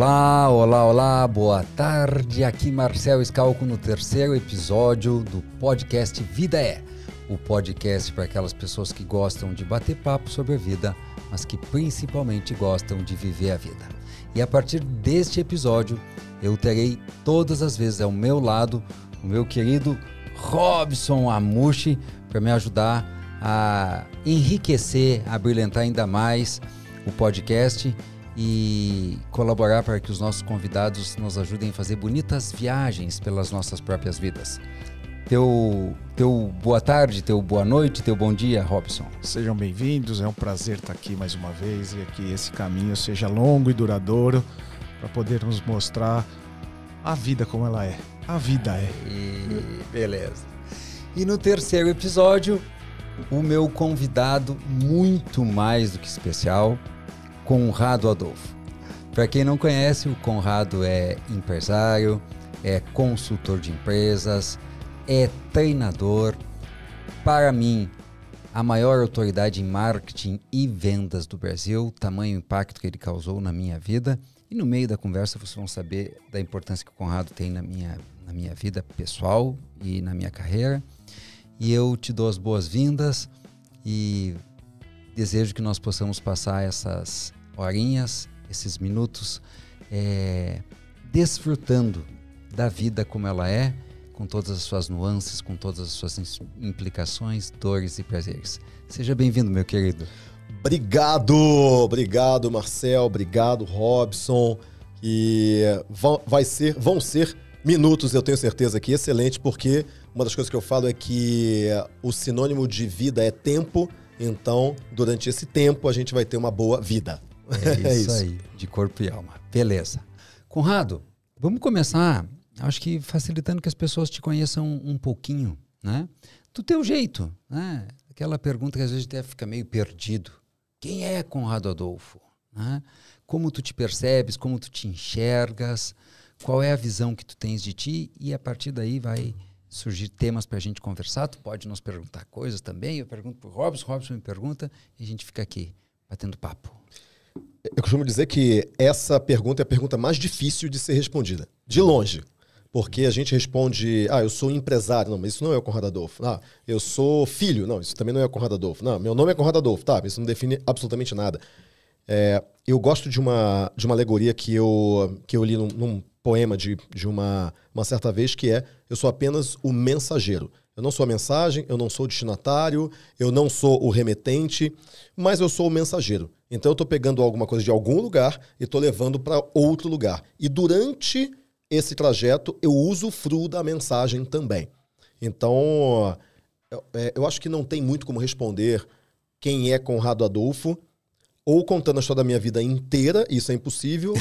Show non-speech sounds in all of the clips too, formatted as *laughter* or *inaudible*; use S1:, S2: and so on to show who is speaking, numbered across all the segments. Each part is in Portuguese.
S1: Olá, olá, olá, boa tarde. Aqui Marcel Scalco no terceiro episódio do podcast Vida É. O podcast para aquelas pessoas que gostam de bater papo sobre a vida, mas que principalmente gostam de viver a vida. E a partir deste episódio, eu terei todas as vezes ao meu lado o meu querido Robson Amushi para me ajudar a enriquecer, a brilhantar ainda mais o podcast e colaborar para que os nossos convidados nos ajudem a fazer bonitas viagens pelas nossas próprias vidas. Teu, teu boa tarde, teu boa noite, teu bom dia, Robson.
S2: Sejam bem-vindos, é um prazer estar aqui mais uma vez e que esse caminho seja longo e duradouro para podermos mostrar a vida como ela é. A vida é.
S1: E beleza. E no terceiro episódio, o meu convidado muito mais do que especial, Conrado Adolfo. Para quem não conhece, o Conrado é empresário, é consultor de empresas, é treinador. Para mim, a maior autoridade em marketing e vendas do Brasil, tamanho impacto que ele causou na minha vida. E no meio da conversa vocês vão saber da importância que o Conrado tem na minha, na minha vida pessoal e na minha carreira. E eu te dou as boas-vindas e desejo que nós possamos passar essas horinhas, esses minutos, é, desfrutando da vida como ela é, com todas as suas nuances, com todas as suas implicações, dores e prazeres. Seja bem-vindo, meu querido.
S3: Obrigado, obrigado, Marcel, obrigado, Robson. E vão, vai ser, vão ser minutos, eu tenho certeza que excelente, porque uma das coisas que eu falo é que o sinônimo de vida é tempo. Então, durante esse tempo, a gente vai ter uma boa vida.
S1: É *laughs* isso, é isso. aí, de corpo e alma. Beleza. Conrado, vamos começar, acho que facilitando que as pessoas te conheçam um pouquinho, né? Do teu jeito, né? Aquela pergunta que às vezes até fica meio perdido. Quem é Conrado Adolfo? Né? Como tu te percebes, como tu te enxergas, qual é a visão que tu tens de ti e a partir daí vai surgir temas para a gente conversar. Tu pode nos perguntar coisas também. Eu pergunto para o Robson, Robson me pergunta e a gente fica aqui batendo papo.
S3: Eu costumo dizer que essa pergunta é a pergunta mais difícil de ser respondida, de longe. Porque a gente responde, ah, eu sou empresário. Não, mas isso não é o Conrado Adolfo. Ah, eu sou filho. Não, isso também não é o Conrado Adolfo. Não, meu nome é Conrado Adolfo. Tá, isso não define absolutamente nada. É, eu gosto de uma, de uma alegoria que eu, que eu li num, num poema de, de uma, uma certa vez, que é eu sou apenas o mensageiro. Eu não sou a mensagem, eu não sou o destinatário, eu não sou o remetente, mas eu sou o mensageiro. Então eu estou pegando alguma coisa de algum lugar e estou levando para outro lugar. E durante esse trajeto eu uso o fru da mensagem também. Então eu, é, eu acho que não tem muito como responder quem é Conrado Adolfo, ou contando a história da minha vida inteira, isso é impossível,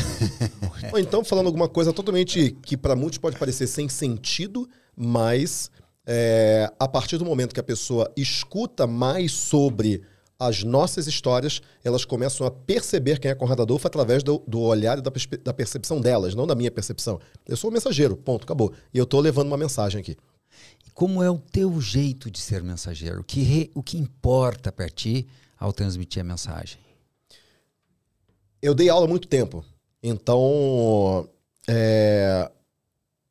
S3: *laughs* ou então falando alguma coisa totalmente que para muitos pode parecer sem sentido, mas é, a partir do momento que a pessoa escuta mais sobre as nossas histórias, elas começam a perceber quem é Conrado Adolfo através do, do olhar e da, da, percepção delas, não da minha percepção. Eu sou o mensageiro, ponto, acabou. E eu estou levando uma mensagem aqui.
S1: Como é o teu jeito de ser mensageiro? O que, re, o que importa para ti ao transmitir a mensagem?
S3: Eu dei aula há muito tempo, então é,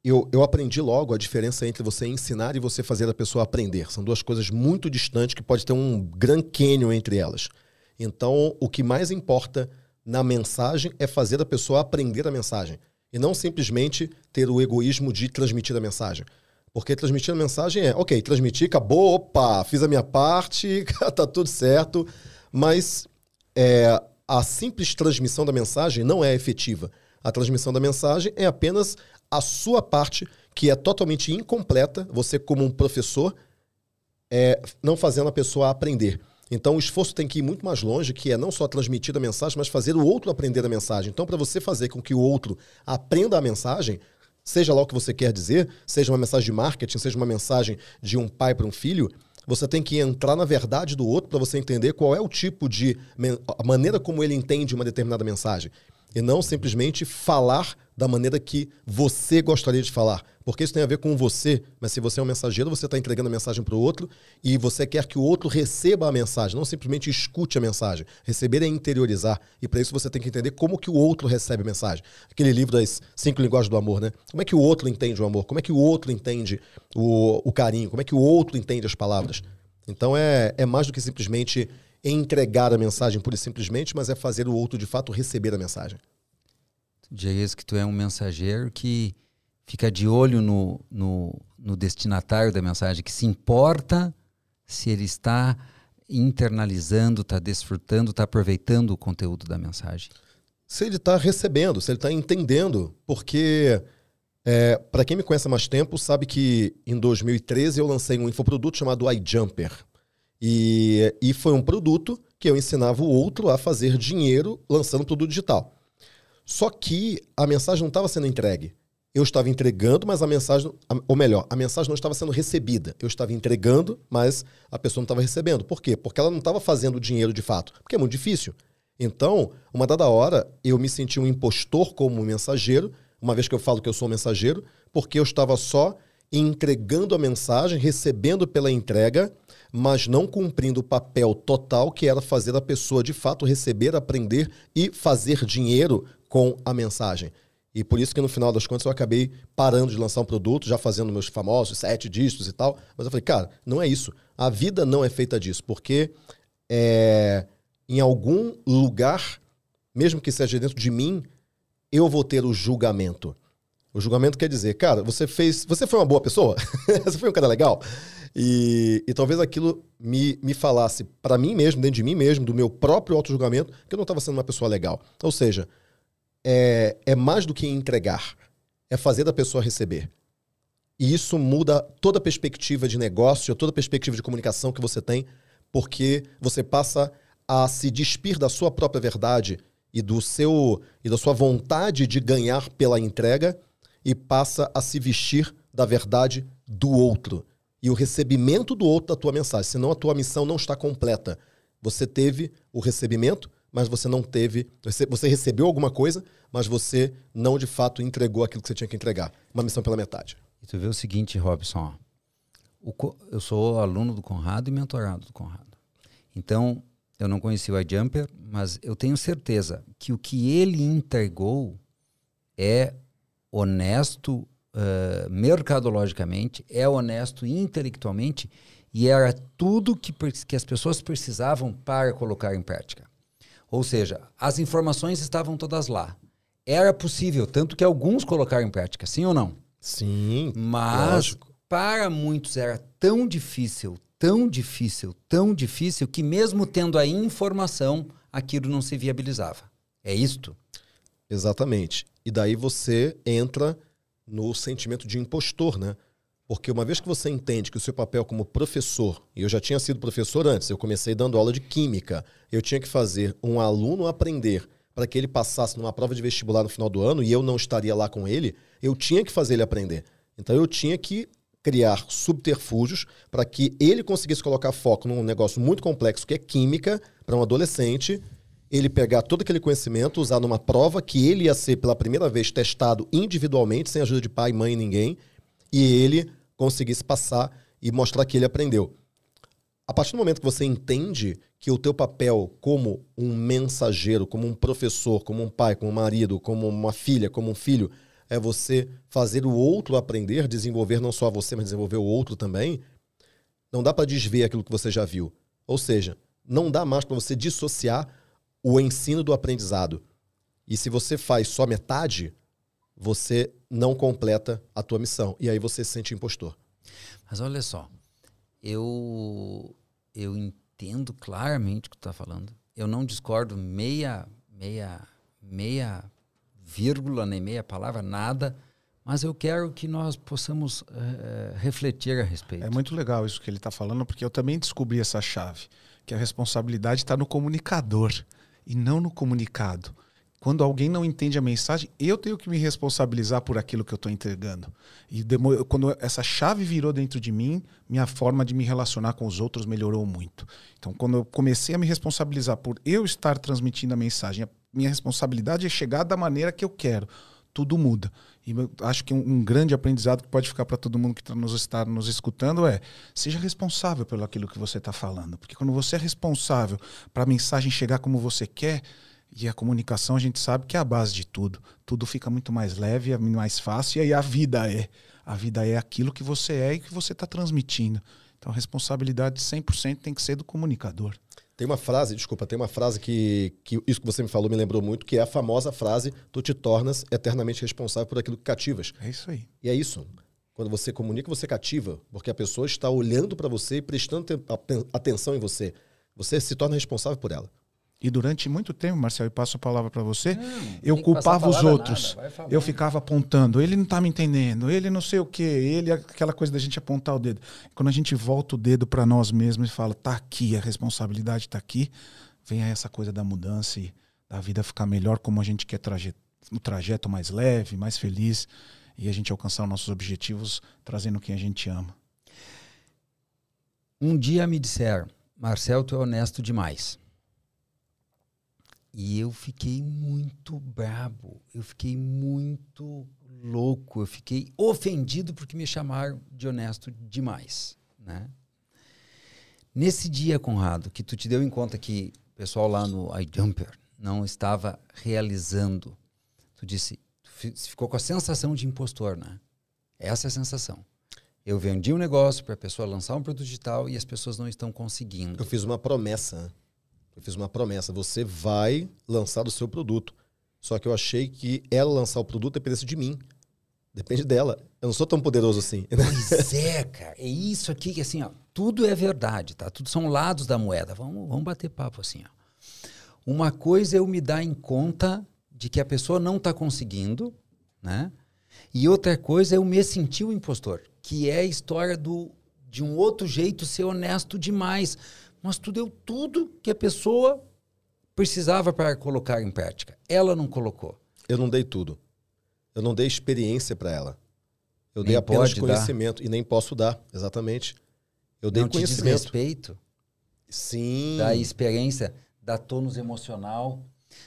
S3: eu, eu aprendi logo a diferença entre você ensinar e você fazer a pessoa aprender. São duas coisas muito distantes que pode ter um Grand Canyon entre elas. Então, o que mais importa na mensagem é fazer a pessoa aprender a mensagem. E não simplesmente ter o egoísmo de transmitir a mensagem. Porque transmitir a mensagem é, ok, transmiti, acabou, opa, fiz a minha parte, *laughs* tá tudo certo. Mas é, a simples transmissão da mensagem não é efetiva. A transmissão da mensagem é apenas a sua parte, que é totalmente incompleta, você como um professor, é, não fazendo a pessoa aprender. Então o esforço tem que ir muito mais longe, que é não só transmitir a mensagem, mas fazer o outro aprender a mensagem. Então, para você fazer com que o outro aprenda a mensagem, seja lá o que você quer dizer, seja uma mensagem de marketing, seja uma mensagem de um pai para um filho, você tem que entrar na verdade do outro para você entender qual é o tipo de a maneira como ele entende uma determinada mensagem. e não simplesmente falar da maneira que você gostaria de falar. Porque isso tem a ver com você, mas se você é um mensageiro, você está entregando a mensagem para o outro e você quer que o outro receba a mensagem, não simplesmente escute a mensagem. Receber é interiorizar. E para isso você tem que entender como que o outro recebe a mensagem. Aquele livro das cinco linguagens do amor, né? Como é que o outro entende o amor? Como é que o outro entende o, o carinho? Como é que o outro entende as palavras? Então é, é mais do que simplesmente entregar a mensagem pura e simplesmente, mas é fazer o outro de fato receber a mensagem.
S1: Diz que tu é um mensageiro que fica de olho no, no, no destinatário da mensagem, que se importa se ele está internalizando, está desfrutando, está aproveitando o conteúdo da mensagem.
S3: Se ele está recebendo, se ele está entendendo, porque é, para quem me conhece há mais tempo, sabe que em 2013 eu lancei um infoproduto chamado iJumper. E, e foi um produto que eu ensinava o outro a fazer dinheiro lançando produto digital. Só que a mensagem não estava sendo entregue. Eu estava entregando, mas a mensagem, ou melhor, a mensagem não estava sendo recebida. Eu estava entregando, mas a pessoa não estava recebendo. Por quê? Porque ela não estava fazendo dinheiro de fato. Porque é muito difícil. Então, uma dada hora, eu me senti um impostor como mensageiro, uma vez que eu falo que eu sou mensageiro, porque eu estava só entregando a mensagem, recebendo pela entrega, mas não cumprindo o papel total que era fazer a pessoa de fato receber, aprender e fazer dinheiro com a mensagem. E por isso que no final das contas eu acabei parando de lançar um produto, já fazendo meus famosos sete dígitos e tal. Mas eu falei, cara, não é isso. A vida não é feita disso, porque é, em algum lugar, mesmo que seja dentro de mim, eu vou ter o julgamento. O julgamento quer dizer, cara, você fez. Você foi uma boa pessoa? *laughs* você foi um cara legal? E, e talvez aquilo me, me falasse para mim mesmo, dentro de mim mesmo, do meu próprio auto-julgamento, que eu não estava sendo uma pessoa legal. Ou seja, é, é mais do que entregar, é fazer da pessoa receber. E isso muda toda a perspectiva de negócio, toda a perspectiva de comunicação que você tem, porque você passa a se despir da sua própria verdade e do seu e da sua vontade de ganhar pela entrega e passa a se vestir da verdade do outro e o recebimento do outro da tua mensagem. Senão a tua missão não está completa. Você teve o recebimento, mas você não teve. Você recebeu alguma coisa, mas você não de fato entregou aquilo que você tinha que entregar. Uma missão pela metade.
S1: E tu vê o seguinte, Robson. Eu sou aluno do Conrado e mentorado do Conrado. Então, eu não conheci o iJumper, mas eu tenho certeza que o que ele entregou é honesto uh, mercadologicamente, é honesto intelectualmente e era tudo que, que as pessoas precisavam para colocar em prática. Ou seja, as informações estavam todas lá. Era possível, tanto que alguns colocaram em prática, sim ou não?
S3: Sim.
S1: Mas lógico. para muitos era tão difícil, tão difícil, tão difícil que mesmo tendo a informação, aquilo não se viabilizava. É isto?
S3: Exatamente. E daí você entra no sentimento de impostor, né? Porque uma vez que você entende que o seu papel como professor, e eu já tinha sido professor antes, eu comecei dando aula de química, eu tinha que fazer um aluno aprender para que ele passasse numa prova de vestibular no final do ano e eu não estaria lá com ele, eu tinha que fazer ele aprender. Então eu tinha que criar subterfúgios para que ele conseguisse colocar foco num negócio muito complexo que é química para um adolescente, ele pegar todo aquele conhecimento, usar numa prova que ele ia ser pela primeira vez testado individualmente, sem ajuda de pai, mãe, ninguém, e ele conseguisse passar e mostrar que ele aprendeu. A partir do momento que você entende que o teu papel como um mensageiro, como um professor, como um pai, como um marido, como uma filha, como um filho, é você fazer o outro aprender, desenvolver não só você, mas desenvolver o outro também, não dá para desver aquilo que você já viu. Ou seja, não dá mais para você dissociar o ensino do aprendizado. E se você faz só metade, você não completa a tua missão. E aí você se sente impostor.
S1: Mas olha só, eu, eu entendo claramente o que tu está falando. Eu não discordo meia, meia, meia vírgula, nem meia palavra, nada. Mas eu quero que nós possamos uh, refletir a respeito.
S2: É muito legal isso que ele está falando, porque eu também descobri essa chave, que a responsabilidade está no comunicador e não no comunicado. Quando alguém não entende a mensagem, eu tenho que me responsabilizar por aquilo que eu estou entregando. E quando essa chave virou dentro de mim, minha forma de me relacionar com os outros melhorou muito. Então, quando eu comecei a me responsabilizar por eu estar transmitindo a mensagem, minha responsabilidade é chegar da maneira que eu quero. Tudo muda. E acho que um, um grande aprendizado que pode ficar para todo mundo que tá nos está nos escutando é seja responsável pelo aquilo que você está falando. Porque quando você é responsável para a mensagem chegar como você quer, e a comunicação a gente sabe que é a base de tudo. Tudo fica muito mais leve, é mais fácil, e aí a vida é. A vida é aquilo que você é e que você está transmitindo. Então a responsabilidade 100% tem que ser do comunicador.
S3: Tem uma frase, desculpa, tem uma frase que, que isso que você me falou me lembrou muito, que é a famosa frase: tu te tornas eternamente responsável por aquilo que cativas.
S2: É isso aí.
S3: E é isso. Quando você comunica, você cativa, porque a pessoa está olhando para você e prestando atenção em você. Você se torna responsável por ela.
S2: E durante muito tempo, Marcelo, eu passo a palavra para você, não, eu culpava os outros. Eu ficava apontando, ele não está me entendendo, ele não sei o quê, ele aquela coisa da gente apontar o dedo. Quando a gente volta o dedo para nós mesmos e fala, tá aqui, a responsabilidade está aqui, vem essa coisa da mudança e da vida ficar melhor como a gente quer traje o trajeto mais leve, mais feliz e a gente alcançar os nossos objetivos trazendo quem a gente ama.
S1: Um dia me disseram, Marcel, tu é honesto demais. E eu fiquei muito brabo, eu fiquei muito louco, eu fiquei ofendido porque me chamaram de honesto demais, né? Nesse dia, Conrado, que tu te deu em conta que o pessoal lá no iJumper não estava realizando, tu disse, tu ficou com a sensação de impostor, né? Essa é a sensação. Eu vendi um negócio para a pessoa lançar um produto digital e as pessoas não estão conseguindo.
S3: Eu fiz uma promessa. Eu fiz uma promessa. Você vai lançar o seu produto. Só que eu achei que ela lançar o produto dependesse de mim. Depende dela. Eu não sou tão poderoso assim. *laughs*
S1: Pois é, cara. É isso aqui que, assim, ó, tudo é verdade, tá? Tudo são lados da moeda. Vamos, vamos bater papo assim, ó. Uma coisa é eu me dar em conta de que a pessoa não está conseguindo, né? E outra coisa é eu me sentir o impostor, que é a história do de um outro jeito ser honesto demais mas tu deu tudo que a pessoa precisava para colocar em prática. Ela não colocou.
S3: Eu não dei tudo. Eu não dei experiência para ela. Eu nem dei apenas conhecimento dar. e nem posso dar, exatamente. Eu dei
S1: não
S3: conhecimento.
S1: Te respeito.
S3: Sim.
S1: Da experiência, da tônus emocional,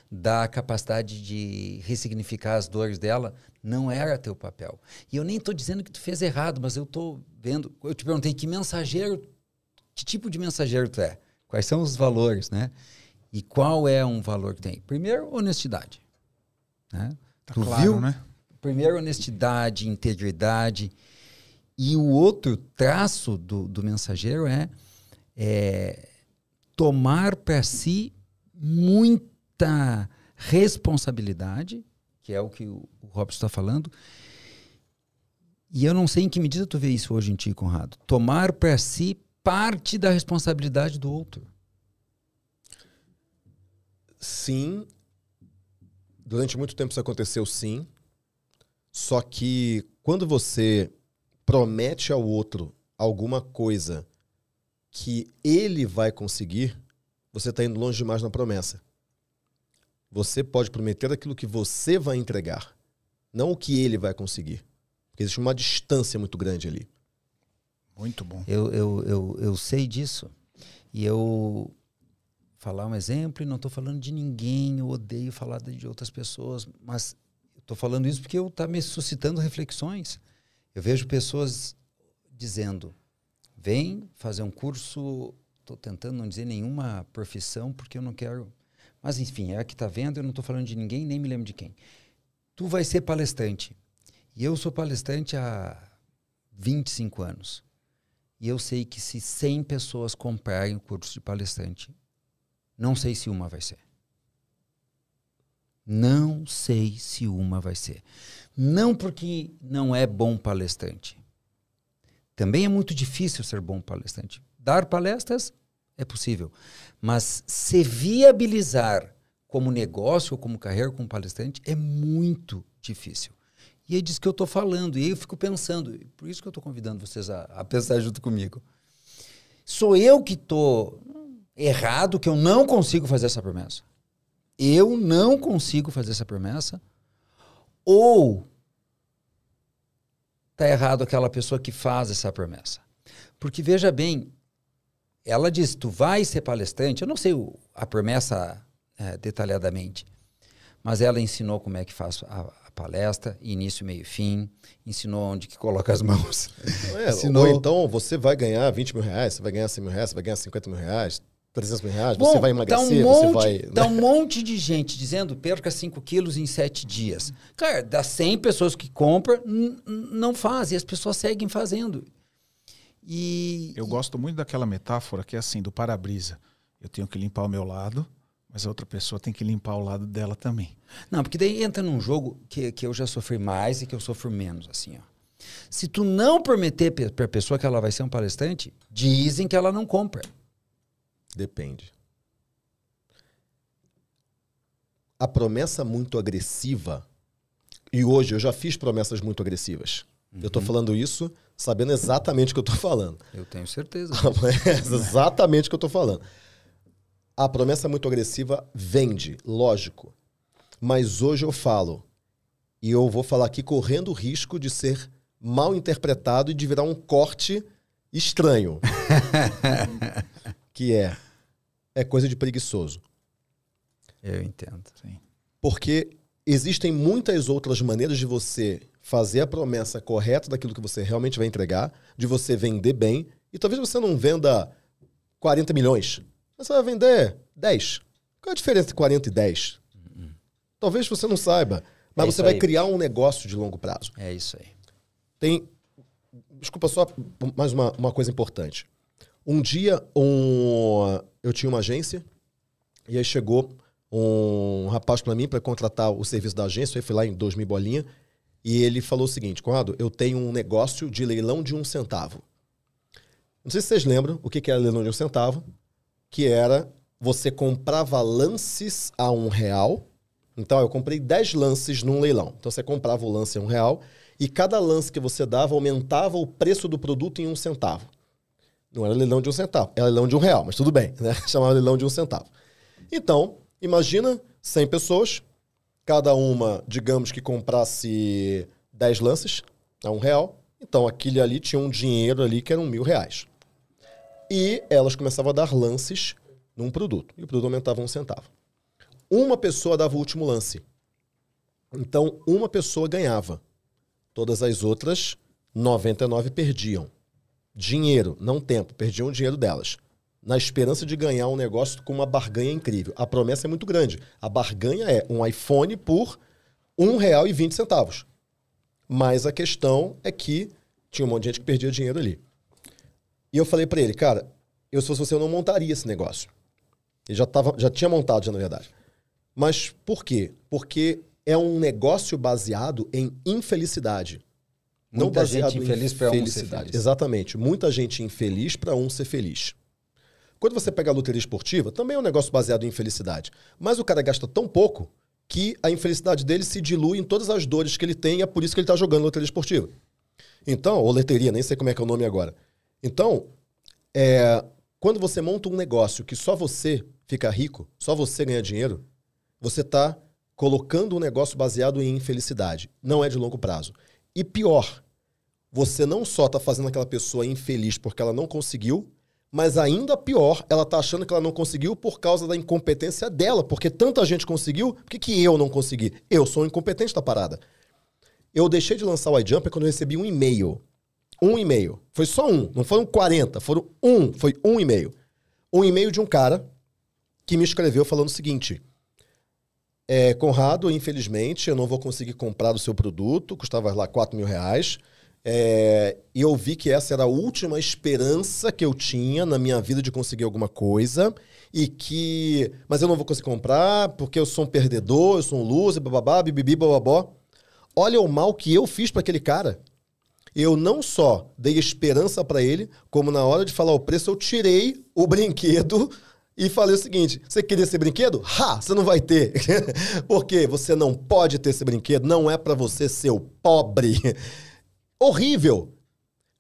S1: da capacidade de ressignificar as dores dela, não era teu papel. E eu nem estou dizendo que tu fez errado, mas eu estou vendo. Eu te perguntei que mensageiro que tipo de mensageiro tu é? Quais são os valores, né? E qual é um valor que tem? Primeiro, honestidade. Né?
S2: Tá tu claro, viu? né?
S1: Primeiro, honestidade, integridade. E o outro traço do, do mensageiro é, é tomar para si muita responsabilidade, que é o que o, o Robson está falando. E eu não sei em que medida tu vê isso hoje em ti, Conrado. Tomar para si parte da responsabilidade do outro.
S3: Sim. Durante muito tempo isso aconteceu, sim. Só que quando você promete ao outro alguma coisa que ele vai conseguir, você está indo longe demais na promessa. Você pode prometer aquilo que você vai entregar, não o que ele vai conseguir. Porque existe uma distância muito grande ali.
S2: Muito bom.
S1: Eu, eu, eu, eu sei disso. E eu falar um exemplo e não estou falando de ninguém, eu odeio falar de outras pessoas, mas estou falando isso porque está me suscitando reflexões. Eu vejo pessoas dizendo: vem fazer um curso, estou tentando não dizer nenhuma profissão porque eu não quero. Mas enfim, é a que está vendo, eu não estou falando de ninguém, nem me lembro de quem. Tu vai ser palestrante. E eu sou palestrante há 25 anos. E eu sei que se 100 pessoas comprarem o curso de palestrante, não sei se uma vai ser. Não sei se uma vai ser. Não porque não é bom palestrante. Também é muito difícil ser bom palestrante. Dar palestras é possível. Mas se viabilizar como negócio ou como carreira como palestrante é muito difícil. E é disso que eu estou falando. E eu fico pensando, por isso que eu estou convidando vocês a, a, pensar junto comigo. Sou eu que estou errado, que eu não consigo fazer essa promessa? Eu não consigo fazer essa promessa? Ou está errado aquela pessoa que faz essa promessa? Porque veja bem, ela diz: tu vai ser palestrante. Eu não sei a promessa é, detalhadamente, mas ela ensinou como é que faz a palestra, início, meio e fim, ensinou onde que coloca as mãos. *laughs*
S3: É,
S1: ensinou...
S3: Ou então você vai ganhar 20 mil reais, você vai ganhar 100 mil reais, você vai ganhar 50 mil reais, 300 mil reais,
S1: Bom,
S3: você vai emagrecer,
S1: tá um monte,
S3: você vai...
S1: Tá um monte de gente dizendo perca 5 quilos em 7 dias. Cara, das 100 pessoas que compram, não fazem, as pessoas seguem fazendo. E,
S2: Eu gosto muito daquela metáfora que é assim, do para-brisa. Eu tenho que limpar o meu lado, mas a outra pessoa tem que limpar o lado dela também.
S1: Não, porque daí entra num jogo que, que eu já sofri mais e que eu sofro menos, assim, ó. Se tu não prometer pe- pra pessoa que ela vai ser um palestrante, dizem que ela não compra.
S3: Depende. A promessa muito agressiva, e hoje eu já fiz promessas muito agressivas. Eu tô falando isso sabendo exatamente o que eu tô falando.
S1: Eu tenho certeza. *laughs*
S3: É exatamente o que eu tô falando. A promessa muito agressiva vende, lógico. Mas hoje eu falo, e eu vou falar aqui correndo o risco de ser mal interpretado e de virar um corte estranho. *laughs* que é, é coisa de preguiçoso.
S1: Eu entendo.
S2: Sim.
S3: Porque existem muitas outras maneiras de você fazer a promessa correta daquilo que você realmente vai entregar, de você vender bem, e talvez você não venda 40 milhões, você vai vender 10. Qual é a diferença entre 40 e 10? Talvez você não saiba, mas
S1: É
S3: você vai
S1: aí.
S3: criar um negócio de longo prazo.
S1: É isso aí.
S3: Tem. Desculpa, só mais uma, uma coisa importante. Um dia, um, eu tinha uma agência, e aí chegou um rapaz para mim para contratar o serviço da agência, aí foi lá em 2000 bolinha, e ele falou o seguinte: Conrado, eu tenho um negócio de leilão de um centavo. Não sei se vocês lembram o que que era leilão de um centavo, que era você comprava lances a um real. Então, eu comprei 10 lances num leilão. Então, você comprava o lance a um real e cada lance que você dava aumentava o preço do produto em um centavo. Não era leilão de um centavo, era leilão de um real, mas tudo bem, *laughs* né? Chamava leilão de um centavo. Então, imagina 100 pessoas, cada uma, digamos que comprasse 10 lances a um real. Então, aquele ali tinha um dinheiro ali que eram mil reais. E elas começavam a dar lances num produto. E o produto aumentava um centavo. Uma pessoa dava o último lance. Então, uma pessoa ganhava. Todas as outras, 99 perdiam. Dinheiro, não tempo, perdiam o dinheiro delas. Na esperança de ganhar um negócio com uma barganha incrível. A promessa é muito grande. A barganha é um iPhone por R$ 1,20. Mas a questão é que tinha um monte de gente que perdia dinheiro ali. E eu falei pra ele, cara, eu se fosse você, eu não montaria esse negócio. Ele já, tava, já tinha montado, já, na verdade. Mas por quê? Porque é um negócio baseado em infelicidade.
S1: Muita gente infeliz pra um ser feliz.
S3: Exatamente. Muita gente infeliz para um ser feliz. Quando você pega a loteria esportiva, também é um negócio baseado em infelicidade. Mas o cara gasta tão pouco que a infelicidade dele se dilui em todas as dores que ele tem e é por isso que ele está jogando loteria esportiva. Então, ou loteria, nem sei como é que é o nome agora. Então, é, quando você monta um negócio que só você fica rico, só você ganha dinheiro, você está colocando um negócio baseado em infelicidade. Não é de longo prazo. E pior, você não só está fazendo aquela pessoa infeliz porque ela não conseguiu, mas ainda pior, ela está achando que ela não conseguiu por causa da incompetência dela, porque tanta gente conseguiu, por que, que eu não consegui? Eu sou o incompetente da parada. Eu deixei de lançar o iJumper quando eu recebi um e-mail. Um e-mail. Foi só um, não foram 40, foram um, foi um e-mail. Um e-mail de um cara que me escreveu falando o seguinte: é, Conrado, infelizmente, eu não vou conseguir comprar o seu produto, custava lá 4 mil reais. É, e eu vi que essa era a última esperança que eu tinha na minha vida de conseguir alguma coisa. E que. Mas eu não vou conseguir comprar porque eu sou um perdedor, eu sou um loser, bababá, bibibi, bababó. Olha o mal que eu fiz para aquele cara. Eu não só dei esperança para ele, como na hora de falar o preço, eu tirei o brinquedo e falei o seguinte: você queria esse brinquedo? Ha! Você não vai ter. *laughs* Porque você não pode ter esse brinquedo, não é para você, seu pobre. *laughs* Horrível.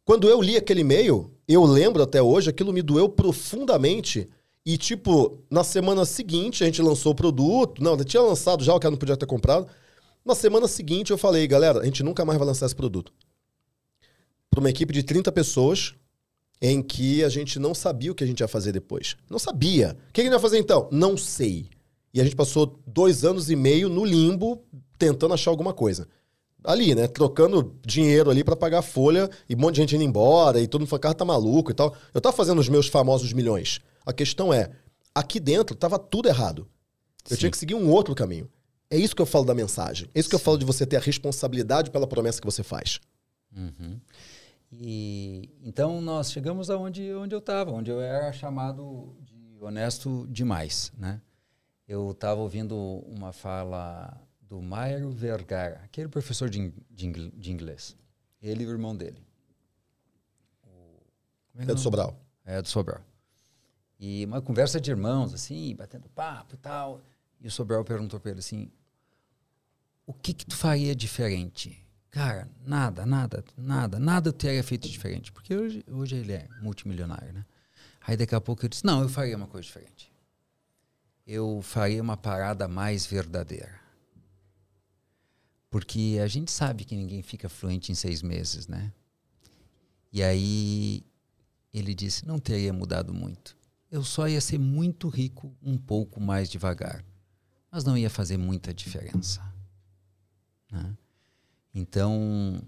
S3: Quando eu li aquele e-mail, eu lembro até hoje, aquilo me doeu profundamente. E, tipo, na semana seguinte, a gente lançou o produto. Não, tinha lançado já, o cara não podia ter comprado. Na semana seguinte, eu falei, galera, a gente nunca mais vai lançar esse produto. Para uma equipe de 30 pessoas, em que a gente não sabia o que a gente ia fazer depois. Não sabia. O que a gente vai fazer então? Não sei. E a gente passou dois anos e meio no limbo, tentando achar alguma coisa. Ali, né? Trocando dinheiro ali para pagar a folha e um monte de gente indo embora e todo mundo falando, cara, tá maluco e tal. Eu tava fazendo os meus famosos milhões. A questão é, aqui dentro tava tudo errado. Eu
S1: Sim.
S3: tinha que seguir um outro caminho. É isso que eu falo da mensagem. É isso que eu falo de você ter a responsabilidade pela promessa que você faz.
S1: Uhum. E então nós chegamos aonde onde eu estava, onde eu era chamado de honesto demais, né? Eu estava ouvindo uma fala do Mário Vergara, aquele professor de, de, de inglês. Ele e o irmão dele.
S3: É
S1: que
S3: do? Sobral.
S1: É, do Sobral. E uma conversa de irmãos, assim, batendo papo e tal. E o Sobral perguntou para ele assim: O que que tu faria diferente? Cara, nada, nada, nada, nada eu teria feito diferente. Porque hoje, hoje ele é multimilionário, né? Aí daqui a pouco ele disse: Não, eu faria uma coisa diferente. Eu faria uma parada mais verdadeira. Porque a gente sabe que ninguém fica fluente em seis meses, né? E aí ele disse: não teria mudado muito. Eu só ia ser muito rico um pouco mais devagar. Mas não ia fazer muita diferença. né? Então,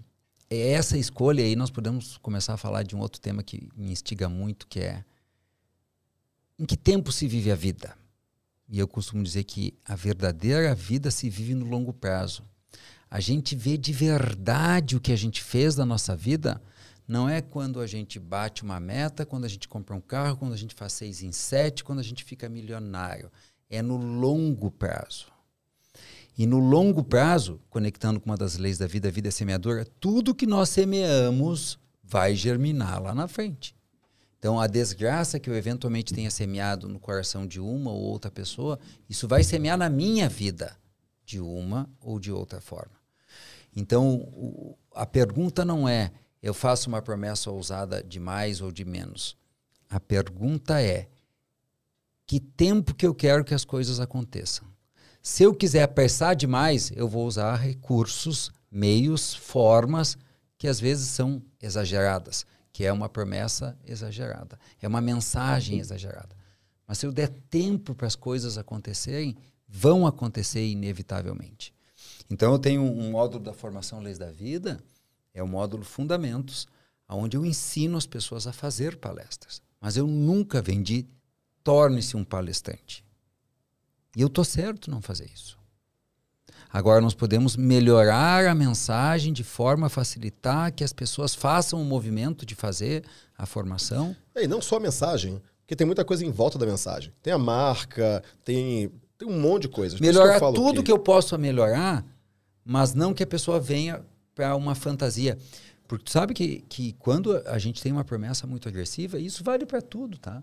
S1: é essa escolha aí nós podemos começar a falar de um outro tema que me instiga muito, que é em que tempo se vive a vida? E eu costumo dizer que a verdadeira vida se vive no longo prazo. A gente vê de verdade o que a gente fez da nossa vida não é quando a gente bate uma meta, quando a gente compra um carro, quando a gente faz seis em sete, quando a gente fica milionário. É no longo prazo. E no longo prazo, conectando com uma das leis da vida, a vida é semeadora, tudo que nós semeamos vai germinar lá na frente. Então, a desgraça que eu eventualmente tenha semeado no coração de uma ou outra pessoa, isso vai semear na minha vida, de uma ou de outra forma. Então, o- a pergunta não é eu faço uma promessa ousada de mais ou de menos. A pergunta é que tempo que eu quero que as coisas aconteçam. Se eu quiser apressar demais, eu vou usar recursos, meios, formas que às vezes são exageradas, que é uma promessa exagerada, é uma mensagem exagerada. Mas se eu der tempo para as coisas acontecerem, vão acontecer inevitavelmente. Então eu tenho um módulo da formação Leis da Vida, é o módulo Fundamentos, onde eu ensino as pessoas a fazer palestras. Mas eu nunca vendi torne-se um palestrante. E eu tô certo não fazer isso. Agora nós podemos melhorar a mensagem de forma a facilitar que as pessoas façam o movimento de fazer a formação.
S3: E não só a mensagem, porque tem muita coisa em volta da mensagem. Tem a marca, tem, tem um monte de coisas.
S1: Melhorar
S3: falo
S1: tudo que... eu posso melhorar, mas não que a pessoa venha para uma fantasia. Porque tu sabe que, que quando a gente tem uma promessa muito agressiva, isso vale para tudo, tá?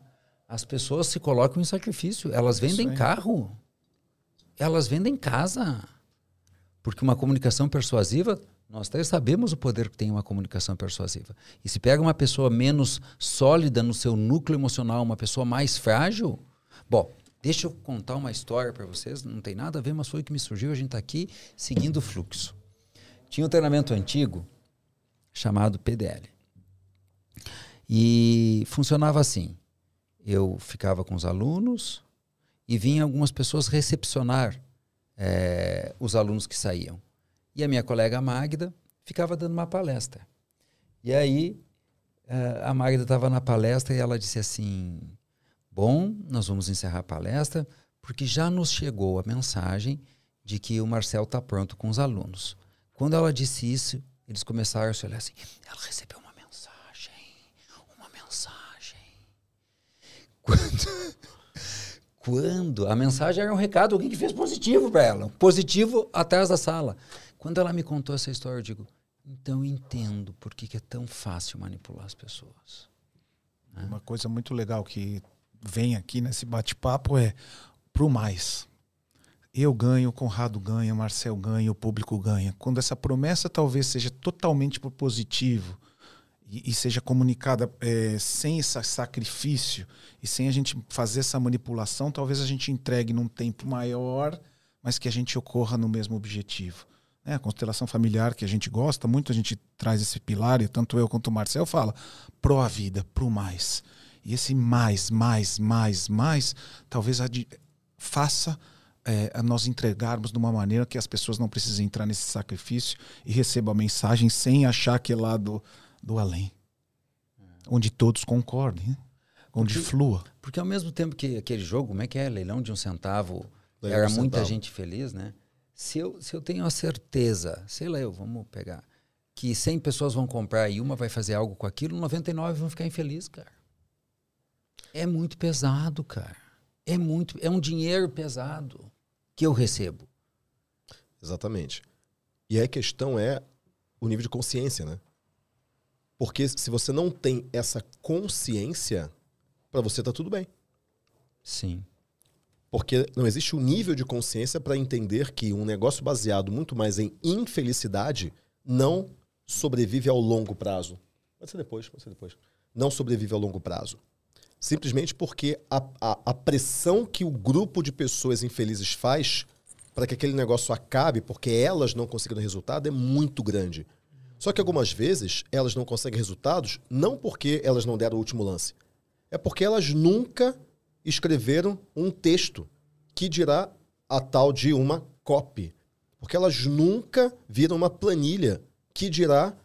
S1: As pessoas se colocam em sacrifício. Elas vendem carro. Elas vendem casa. Porque uma comunicação persuasiva, nós três sabemos o poder que tem uma comunicação persuasiva. E se pega uma pessoa menos sólida no seu núcleo emocional, uma pessoa mais frágil, bom, deixa eu contar uma história para vocês, não tem nada a ver, mas foi o que me surgiu, a gente está aqui seguindo o fluxo. Tinha um treinamento antigo chamado PDL. E funcionava assim: eu ficava com os alunos e vinha algumas pessoas recepcionar eh, os alunos que saíam. E a minha colega Magda ficava dando uma palestra. E aí eh, a Magda estava na palestra e ela disse assim: Bom, nós vamos encerrar a palestra porque já nos chegou a mensagem de que o Marcel está pronto com os alunos. Quando ela disse isso, eles começaram a se olhar assim: ela recebeu uma mensagem, uma mensagem. Quando, *laughs* quando a mensagem era um recado, alguém que fez positivo para ela, positivo atrás da sala. Quando ela me contou essa história, eu digo: então entendo por que, que é tão fácil manipular as pessoas.
S2: Uma coisa muito legal que vem aqui nesse bate-papo é pro mais. Eu ganho, Conrado ganha, Marcel ganha, o público ganha. Quando essa promessa talvez seja totalmente positivo e, e seja comunicada é, sem esse sacrifício e sem a gente fazer essa manipulação, talvez a gente entregue num tempo maior, mas que a gente ocorra no mesmo objetivo. Né? A constelação familiar que a gente gosta, muito a gente traz esse pilar, e tanto eu quanto o Marcel fala, pro a vida, pro mais. E esse mais, mais, mais, mais, talvez faça é, nós entregarmos de uma maneira que as pessoas não precisem entrar nesse sacrifício e recebam a mensagem sem achar que é lá do, do além. Onde todos concordem, né? onde
S1: Porque-
S2: flua.
S1: Porque ao mesmo tempo que aquele jogo, como é que é? Leilão de um centavo,
S3: Leilão
S1: era
S3: um
S1: muita
S3: centavo.
S1: gente feliz, né? Se eu, se eu tenho a certeza, sei lá, eu, vamos pegar, que 100 pessoas vão comprar e uma vai fazer algo com aquilo, 99 vão ficar infelizes, cara. É muito pesado, cara. É muito, é um dinheiro pesado que eu recebo.
S3: Exatamente. E aí a questão é o nível de consciência, né? Porque se você não tem essa consciência, para você tá tudo bem.
S1: Sim.
S3: Porque não existe o nível de consciência para entender que um negócio baseado muito mais em infelicidade não sobrevive ao longo prazo. Pode ser depois, pode ser depois. Não sobrevive ao longo prazo. Simplesmente porque a, a, a pressão que o grupo de pessoas infelizes faz para que aquele negócio acabe, porque elas não conseguiram resultado, é muito grande. Só que algumas vezes elas não conseguem resultados não porque elas não deram o último lance. É porque elas nunca escreveram um texto que dirá a tal de uma copy. Porque elas nunca viram uma planilha que dirá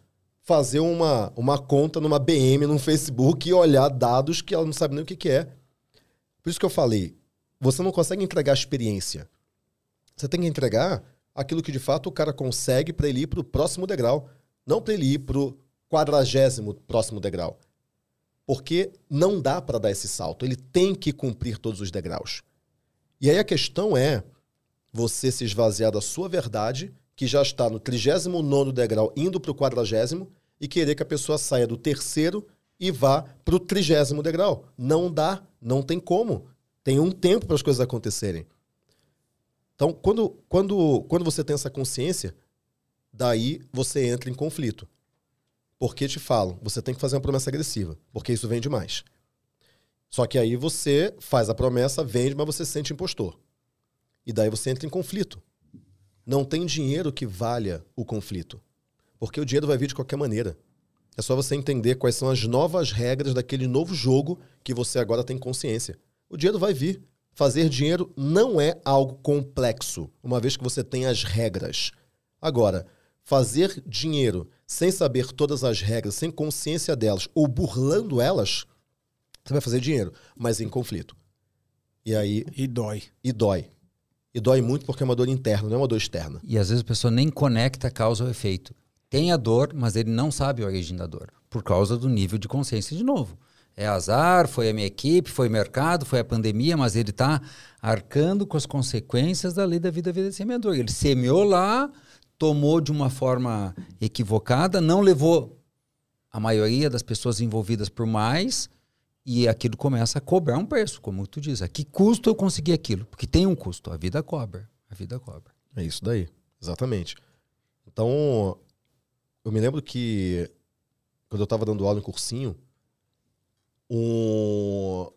S3: fazer uma, uma conta numa BM, num Facebook e olhar dados que ela não sabe nem o que, que é. Por isso que eu falei, você não consegue entregar experiência. Você tem que entregar aquilo que de fato o cara consegue para ele ir para o próximo degrau. Não para ele ir para o quadragésimo próximo degrau. Porque não dá para dar esse salto. Ele tem que cumprir todos os degraus. E aí a questão é você se esvaziar da sua verdade, que já está no 39 degrau, indo para o quadragésimo, e querer que a pessoa saia do terceiro e vá para o trigésimo degrau. Não dá, não tem como. Tem um tempo para as coisas acontecerem. Então, quando, quando, quando você tem essa consciência, daí você entra em conflito. Porque te falam, você tem que fazer uma promessa agressiva, porque isso vende mais. Só que aí você faz a promessa, vende, mas você se sente impostor. E daí você entra em conflito. Não tem dinheiro que valha o conflito. Porque o dinheiro vai vir de qualquer maneira. É só você entender quais são as novas regras daquele novo jogo que você agora tem consciência. O dinheiro vai vir. Fazer dinheiro não é algo complexo, uma vez que você tem as regras. Agora, fazer dinheiro sem saber todas as regras, sem consciência delas ou burlando elas, você vai fazer dinheiro, mas em conflito. E aí,
S2: E dói.
S3: e dói. E dói muito porque é uma dor interna, não é uma dor externa.
S1: E às vezes a pessoa nem conecta a causa ao efeito. Tem a dor, mas ele não sabe a origem da dor, por causa do nível de consciência de novo. É azar, foi a minha equipe, foi o mercado, foi a pandemia, mas ele está arcando com as consequências da lei da vida, vida semeador. Ele semeou lá, tomou de uma forma equivocada, não levou a maioria das pessoas envolvidas por mais, e aquilo começa a cobrar um preço, como tu diz. A que custo eu consegui aquilo? Porque tem um custo, a vida cobra. A vida cobra.
S3: É isso daí, exatamente. Então, eu me lembro que quando eu estava dando aula em cursinho, um,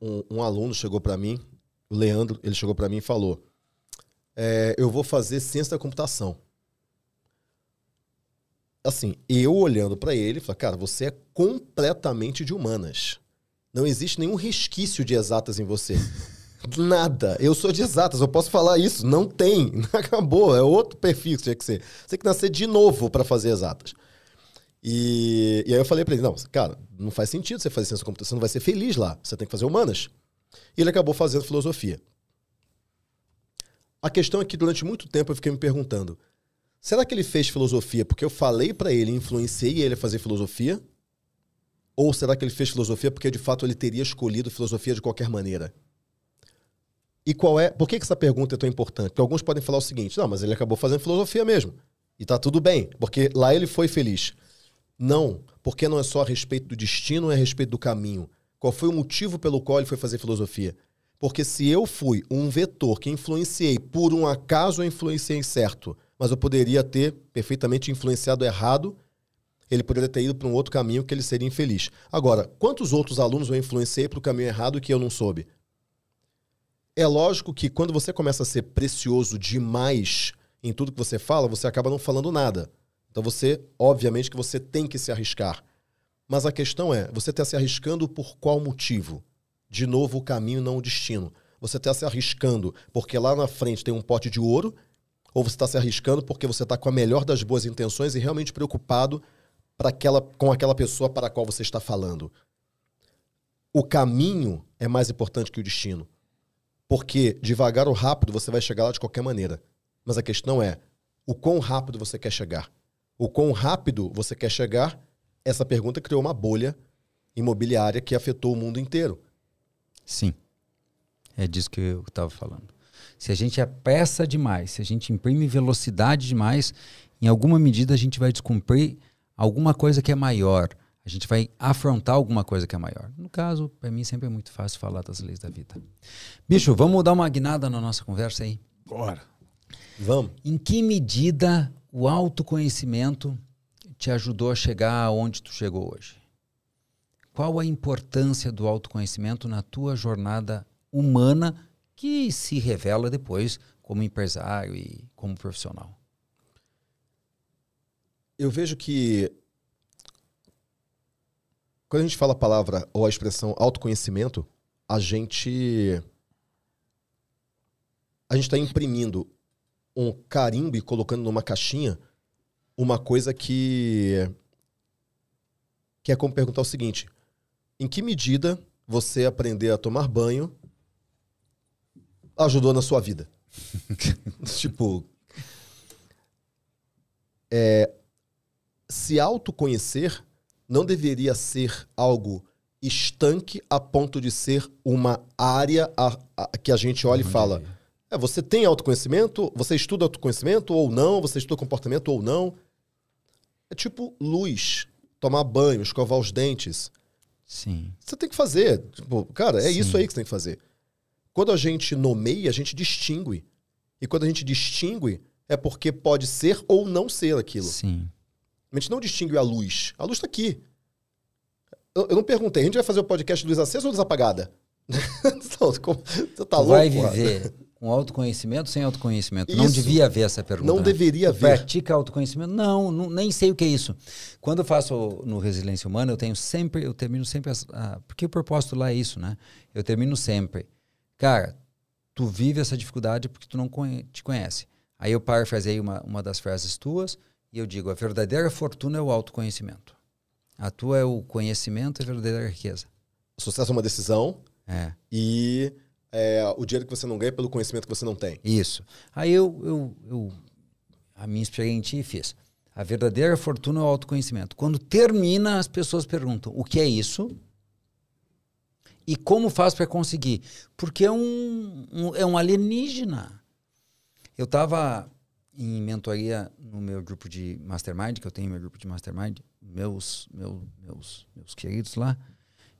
S3: um, um aluno chegou para mim, o Leandro, ele chegou para mim e falou: é, Eu vou fazer ciência da computação. Assim, eu olhando para ele, falei: Cara, você é completamente de humanas. Não existe nenhum resquício de exatas em você. *laughs* Nada. Eu sou de exatas, eu posso falar isso. Não tem. *laughs* Acabou. É outro perfil que que ser. Você tem que nascer de novo para fazer exatas. E, e aí eu falei para ele: não, cara, não faz sentido você fazer ciência da computação, você não vai ser feliz lá. Você tem que fazer humanas. E ele acabou fazendo filosofia. A questão é que durante muito tempo eu fiquei me perguntando: será que ele fez filosofia porque eu falei para ele, influenciei ele a fazer filosofia? Ou será que ele fez filosofia porque de fato ele teria escolhido filosofia de qualquer maneira? E qual é. Por que, que essa pergunta é tão importante? Porque alguns podem falar o seguinte: não, mas ele acabou fazendo filosofia mesmo. E tá tudo bem, porque lá ele foi feliz. Não, porque não é só a respeito do destino, é a respeito do caminho. Qual foi o motivo pelo qual ele foi fazer filosofia? Porque se eu fui um vetor que influenciei, por um acaso eu influenciei certo, mas eu poderia ter perfeitamente influenciado errado, ele poderia ter ido para um outro caminho que ele seria infeliz. Agora, quantos outros alunos eu influenciei para o caminho errado que eu não soube? É lógico que quando você começa a ser precioso demais em tudo que você fala, você acaba não falando nada. Então você, obviamente que você tem que se arriscar. Mas a questão é, você está se arriscando por qual motivo? De novo, o caminho, não o destino. você está se arriscando porque lá na frente tem um pote de ouro, ou você está se arriscando porque você está com a melhor das boas intenções e realmente preocupado para aquela, com aquela pessoa para a qual você está falando. O caminho é mais importante que o destino. Porque devagar ou rápido você vai chegar lá de qualquer maneira. Mas a questão é o quão rápido você quer chegar. O quão rápido você quer chegar, essa pergunta criou uma bolha imobiliária que afetou o mundo inteiro.
S1: Sim. É disso que eu estava falando. Se a gente apressa demais, se a gente imprime velocidade demais, em alguma medida a gente vai descumprir alguma coisa que é maior. A gente vai afrontar alguma coisa que é maior. No caso, para mim sempre é muito fácil falar das leis da vida. Bicho, vamos dar uma guinada na nossa conversa aí?
S2: Bora.
S3: Vamos.
S1: Em que medida o autoconhecimento te ajudou a chegar aonde tu chegou hoje? Qual a importância do autoconhecimento na tua jornada humana que se revela depois como empresário e como profissional?
S3: Eu vejo que quando a gente fala a palavra ou a expressão autoconhecimento, a gente a gente está imprimindo um carimbo e colocando numa caixinha uma coisa que que é como perguntar o seguinte: em que medida você aprender a tomar banho ajudou na sua vida? *laughs* tipo, é, se autoconhecer não deveria ser algo estanque a ponto de ser uma área a, a, que a gente olha e fala: é, você tem autoconhecimento? Você estuda autoconhecimento ou não? Você estuda comportamento ou não? É tipo luz, tomar banho, escovar os dentes.
S1: Sim.
S3: Você tem que fazer. Tipo, cara, é
S1: Sim.
S3: isso aí que você tem que fazer. Quando a gente nomeia, a gente distingue. E quando a gente distingue, é porque pode ser ou não ser aquilo.
S1: Sim.
S3: A gente não distingue a luz. A luz está aqui. Eu, eu não perguntei, a gente vai fazer o podcast de luz acesa ou luz apagada? *laughs* Não, Você tá louco?
S1: vai viver com autoconhecimento sem autoconhecimento? Não
S3: Isso.
S1: devia haver essa pergunta.
S3: Não
S1: né?
S3: deveria haver.
S1: Pratica autoconhecimento? Não, não, nem sei o que é isso. Quando eu faço no Resiliência Humana, eu tenho sempre, eu termino sempre, as, a- porque o propósito lá é isso, né? Eu termino sempre. Cara, tu vive essa dificuldade porque tu não conhe- te conhece. Aí eu parafraseei uma, uma das frases tuas e eu digo, a verdadeira fortuna é o autoconhecimento. A tua é o conhecimento e a verdadeira riqueza.
S3: Sucesso é uma decisão
S1: É.
S3: e é, o dinheiro que você não ganha é pelo conhecimento que você não tem.
S1: Isso. Aí eu, eu, eu a minha experiência e fiz. A verdadeira fortuna é o autoconhecimento. Quando termina, as pessoas perguntam: o que é isso? E como faz para conseguir? Porque é um, um- é um alienígena. Eu estava em mentoria no meu grupo de mastermind, que eu tenho meu grupo de mastermind, meus, meu, meus, meus queridos lá.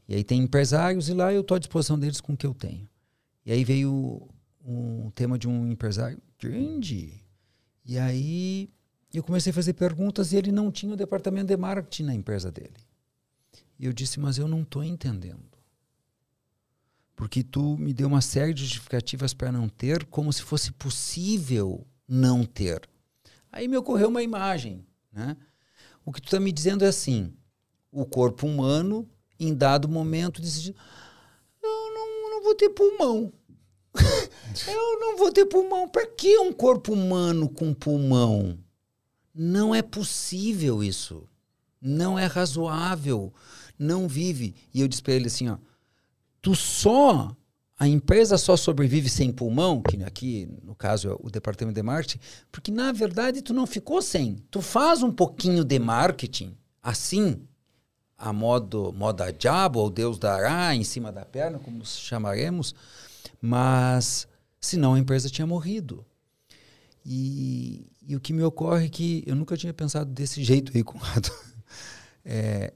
S1: E aí tem empresários e lá eu estou à disposição deles com o que eu tenho. E aí veio um tema de um empresário grande. E aí eu comecei a fazer perguntas e ele não tinha o departamento de marketing na empresa dele. E eu disse, mas eu não estou entendendo. Porque tu me deu uma série de justificativas para não ter, como se fosse possível não ter. Aí me ocorreu uma imagem. Né? O que tu está me dizendo é assim: o corpo humano, em dado momento, decide: eu não, não vou ter pulmão. *laughs* eu não vou ter pulmão. Para que um corpo humano com pulmão? Não é possível isso. Não é razoável. Não vive. E eu disse para ele assim: ó, tu só. A empresa só sobrevive sem pulmão, que aqui no caso é o departamento de marketing, porque na verdade tu não ficou sem. Tu faz um pouquinho de marketing assim, a modo moda diabo ou Deus dará em cima da perna, como chamaremos, mas senão a empresa tinha morrido. E, e o que me ocorre é que eu nunca tinha pensado desse jeito aí, *laughs* Conrado. É,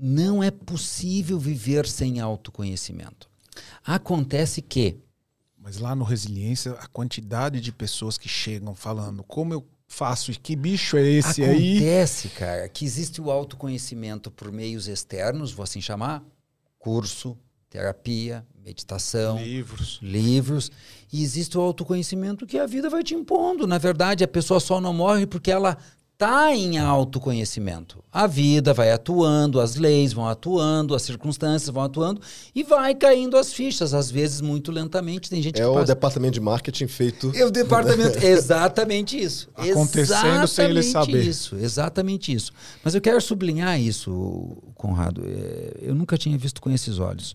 S1: não é possível viver sem autoconhecimento. Acontece que
S2: Mas lá no Resiliência, a quantidade de pessoas que chegam falando como eu faço e que bicho é esse aí.
S1: acontece, cara, que existe o autoconhecimento por meios externos, vou assim chamar, curso, terapia, meditação,
S2: Livros.
S1: livros, e existe o autoconhecimento que a vida vai te impondo. Na verdade, a pessoa só não morre porque ela está em autoconhecimento. A vida vai atuando, as leis vão atuando, as circunstâncias vão atuando e vai caindo as fichas, às vezes muito lentamente. Tem gente
S3: É
S1: que
S3: o
S1: passa...
S3: departamento de marketing feito.
S1: É o departamento. *laughs* exatamente isso.
S2: Acontecendo sem ele
S1: Exatamente
S2: saber.
S1: Isso, exatamente isso. Mas eu quero sublinhar isso, Conrado. É, Eu nunca tinha visto com esses olhos.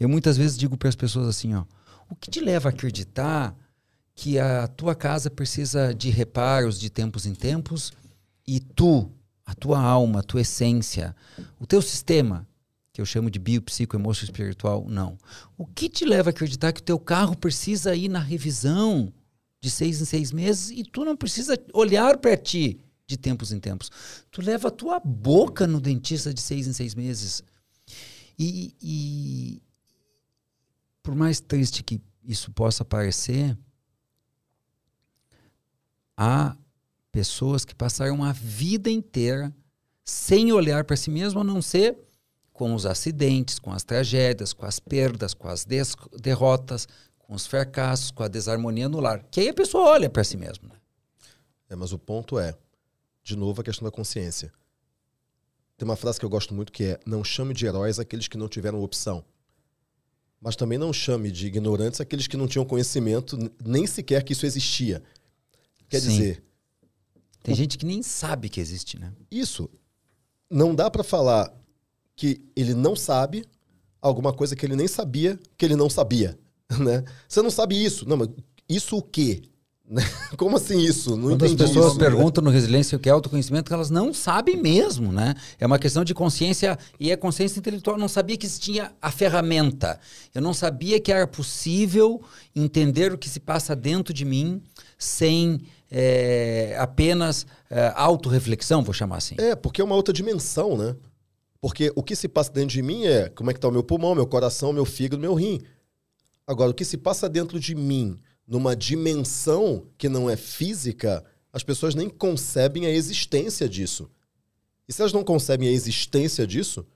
S1: Eu muitas vezes digo para as pessoas assim, ó, o que te leva a acreditar que a tua casa precisa de reparos de tempos em tempos e tu, a tua alma, a tua essência, o teu sistema, que eu chamo de biopsico, emoção espiritual, não. O que te leva a acreditar que o teu carro precisa ir na revisão de seis em seis meses e tu não precisa olhar para ti de tempos em tempos? Tu leva a tua boca no dentista de seis em seis meses. E, e por mais triste que isso possa parecer, há pessoas que passaram a vida inteira sem olhar para si mesmo, a não ser com os acidentes, com as tragédias, com as perdas, com as derrotas, com os fracassos, com a desarmonia no lar. Que aí a pessoa olha para si mesma. Né?
S3: É, mas o ponto é, de novo, a questão da consciência. Tem uma frase que eu gosto muito que é: não chame de heróis aqueles que não tiveram opção. Mas também não chame de ignorantes aqueles que não tinham conhecimento, nem sequer que isso existia. Quer
S1: Sim.
S3: dizer,
S1: Tem gente que nem sabe que existe, né?
S3: isso não dá pra falar que ele não sabe alguma coisa que ele nem sabia que ele não sabia, *laughs* né? Você não sabe isso, não, mas isso o quê? *laughs* Né? Como assim isso? Não
S1: Quando as pessoas
S3: isso, né?
S1: perguntam no Resiliência o que é autoconhecimento, elas não sabem mesmo, né? É uma questão de consciência e é consciência intelectual. Eu não sabia que existia a ferramenta. Eu não sabia que era possível entender o que se passa dentro de mim sem eh, apenas eh, autorreflexão, vou chamar assim.
S3: É, porque é uma outra dimensão, né? Porque o que se passa dentro de mim é como é que tá o meu pulmão, meu coração, meu fígado, meu rim. Agora, o que se passa dentro de mim, numa dimensão que não é física, as pessoas nem concebem a existência disso. E se elas não concebem a existência disso,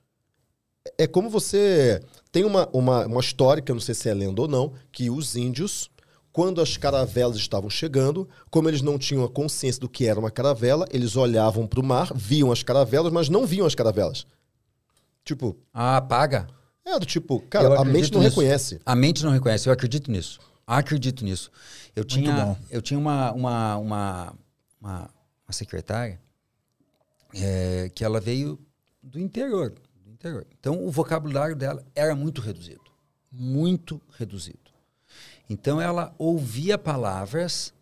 S3: é como você. Tem uma, uma, uma história, que eu não sei se é lenda ou não, que os índios, quando as caravelas estavam chegando, como eles não tinham a consciência do que era uma caravela, eles olhavam para o mar, viam as caravelas, mas não viam as caravelas. Tipo,
S1: Ah, paga.
S3: é do tipo, cara, a mente não
S1: nisso.
S3: reconhece.
S1: A mente não reconhece, eu acredito nisso. Acredito nisso. Eu tinha,
S2: bom.
S1: eu tinha uma, uma, uma, uma, uma secretária é, que ela veio do interior, do interior. Então o vocabulário dela era muito reduzido. Muito reduzido. Então ela ouvia palavras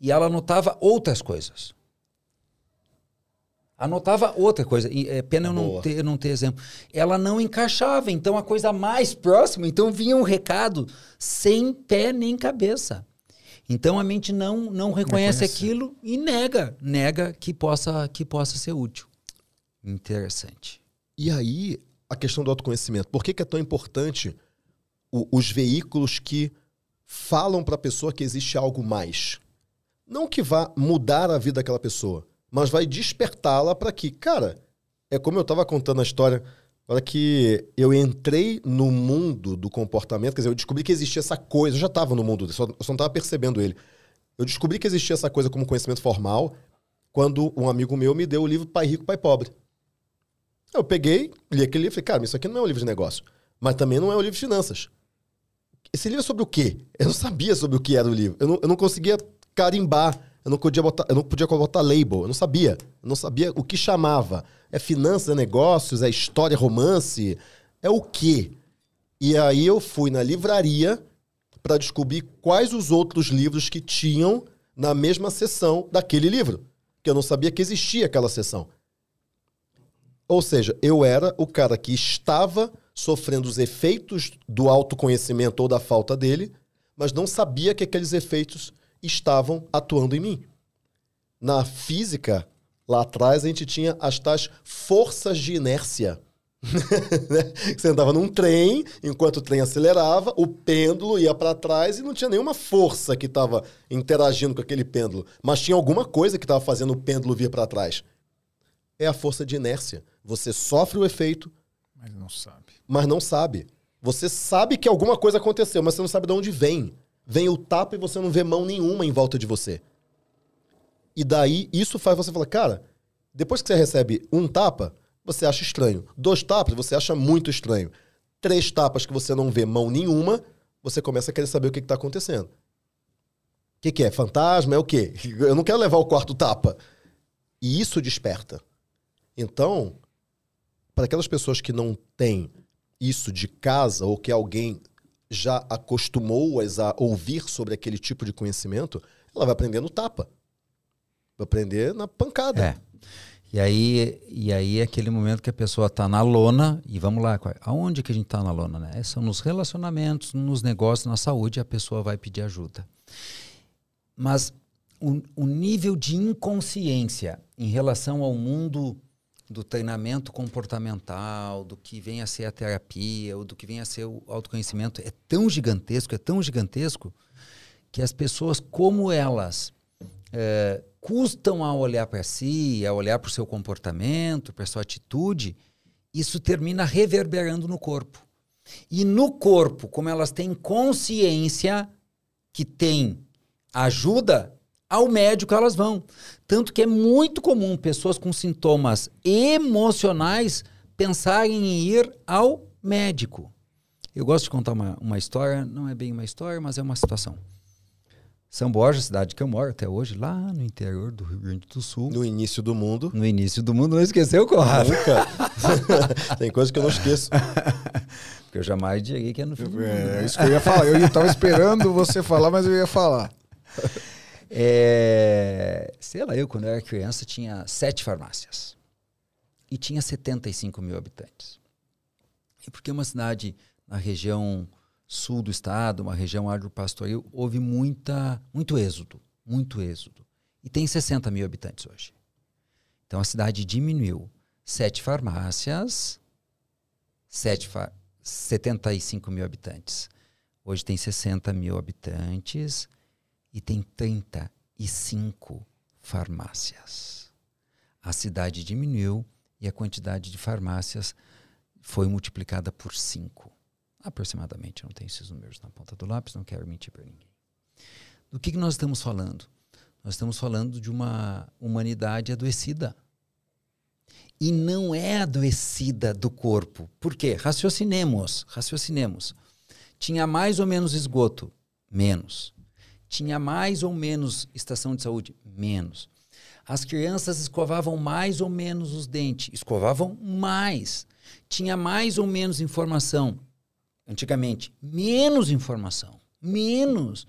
S1: e ela anotava outras coisas. Anotava outra coisa. E, é pena eu não, ter, eu não ter exemplo. Ela não encaixava, então a coisa mais próxima, então vinha um recado sem pé nem cabeça. Então a mente não, não reconhece
S2: Reconhece.
S1: aquilo e nega, nega que possa, que possa ser útil. Interessante.
S3: E aí, a questão do autoconhecimento. Por que, que é tão importante o- os veículos que falam para a pessoa que existe algo mais? Não que vá mudar a vida daquela pessoa, mas vai despertá-la para que, cara, é como eu estava contando a história, para que eu entrei no mundo do comportamento, quer dizer, eu descobri que existia essa coisa, eu já estava no mundo, eu só, não estava percebendo ele. Eu descobri que existia essa coisa como conhecimento formal quando um amigo meu me deu o livro Pai Rico, Pai Pobre. Eu peguei, li aquele livro e falei, cara, isso aqui não é um livro de negócio. Mas também não é um livro de finanças. Esse livro é sobre o quê? Eu não sabia sobre o que era o livro. Eu não, eu não conseguia carimbar. Eu não podia botar, eu não podia botar label. Eu não sabia. Eu não sabia o que chamava. É finanças, é negócios, é história, romance. É o quê? E aí eu fui na livraria para descobrir quais os outros livros que tinham na mesma sessão daquele livro. Que eu não sabia que existia aquela sessão. Ou seja, eu era o cara que estava sofrendo os efeitos do autoconhecimento ou da falta dele, mas não sabia que aqueles efeitos estavam atuando em mim. Na física, lá atrás, a gente tinha as tais forças de inércia. *laughs* Né? Você andava num trem, enquanto o trem acelerava, o pêndulo ia para trás e não tinha nenhuma força que estava interagindo com aquele pêndulo, mas tinha alguma coisa que estava fazendo o pêndulo vir para trás. É a força de inércia. Você sofre o efeito,
S2: Mas não sabe.
S3: Mas não sabe. Você sabe que alguma coisa aconteceu, mas você não sabe de onde vem. Vem o tapa e você não vê mão nenhuma em volta de você. E daí, isso faz você falar, cara, Depois que você recebe um tapa, você acha estranho. Dois tapas, você acha muito estranho. Três tapas que você não vê mão nenhuma, você começa a querer saber o que está acontecendo. O que, que é? Fantasma? É o quê? *laughs* Eu não quero levar o quarto tapa. E isso desperta. Então, para aquelas pessoas que não têm isso de casa ou que alguém já acostumou-as a ouvir sobre aquele tipo de conhecimento, ela vai aprender no tapa. Vai aprender na pancada.
S1: É. E aí, e aí é aquele momento que a pessoa está na lona, e vamos lá, aonde que a gente está na lona? Né? São nos relacionamentos, nos negócios, na saúde, a pessoa vai pedir ajuda. Mas o, o nível de inconsciência em relação ao mundo do treinamento comportamental, do que vem a ser a terapia, ou do que vem a ser o autoconhecimento, é tão gigantesco, é tão gigantesco, que as pessoas, como elas é, custam a olhar para si, a olhar para o seu comportamento, para sua atitude, isso termina reverberando no corpo. E no corpo, como elas têm consciência que tem ajuda, ao médico elas vão. Tanto que é muito comum pessoas com sintomas emocionais pensarem em ir ao médico. Eu gosto de contar uma, uma história, não é bem uma história, mas é uma situação. São Borja, cidade que eu moro até hoje, lá no interior do Rio Grande do Sul.
S3: No início do mundo.
S1: No início do mundo, não esqueceu, Conrado?
S3: Nunca. *laughs* Tem coisa que eu não esqueço. *laughs*
S1: Porque eu jamais diria que é no fim do mundo.
S2: É, né? isso que eu ia falar. Eu estava esperando você falar, mas eu ia falar. *laughs*
S1: É, sei lá, eu quando eu era criança tinha sete farmácias. E tinha 75 mil habitantes. E porque é uma cidade na região sul do estado, uma região agropastoril, houve muita, muito êxodo, muito êxodo. E tem 60 mil habitantes hoje. Então a cidade diminuiu. Sete farmácias, sete fa 75 mil habitantes. Hoje tem 60 mil habitantes e tem 35 farmácias. A cidade diminuiu e a quantidade de farmácias foi multiplicada por 5 aproximadamente, não tenho esses números na ponta do lápis, não quero mentir para ninguém. Do que, que nós estamos falando? Nós estamos falando de uma humanidade adoecida. E não é adoecida do corpo. Por quê? Raciocinemos, raciocinemos. Tinha mais ou menos esgoto? Menos. Tinha mais ou menos estação de saúde? Menos. As crianças escovavam mais ou menos os dentes? Escovavam mais. Tinha mais ou menos informação? Antigamente, menos informação, menos.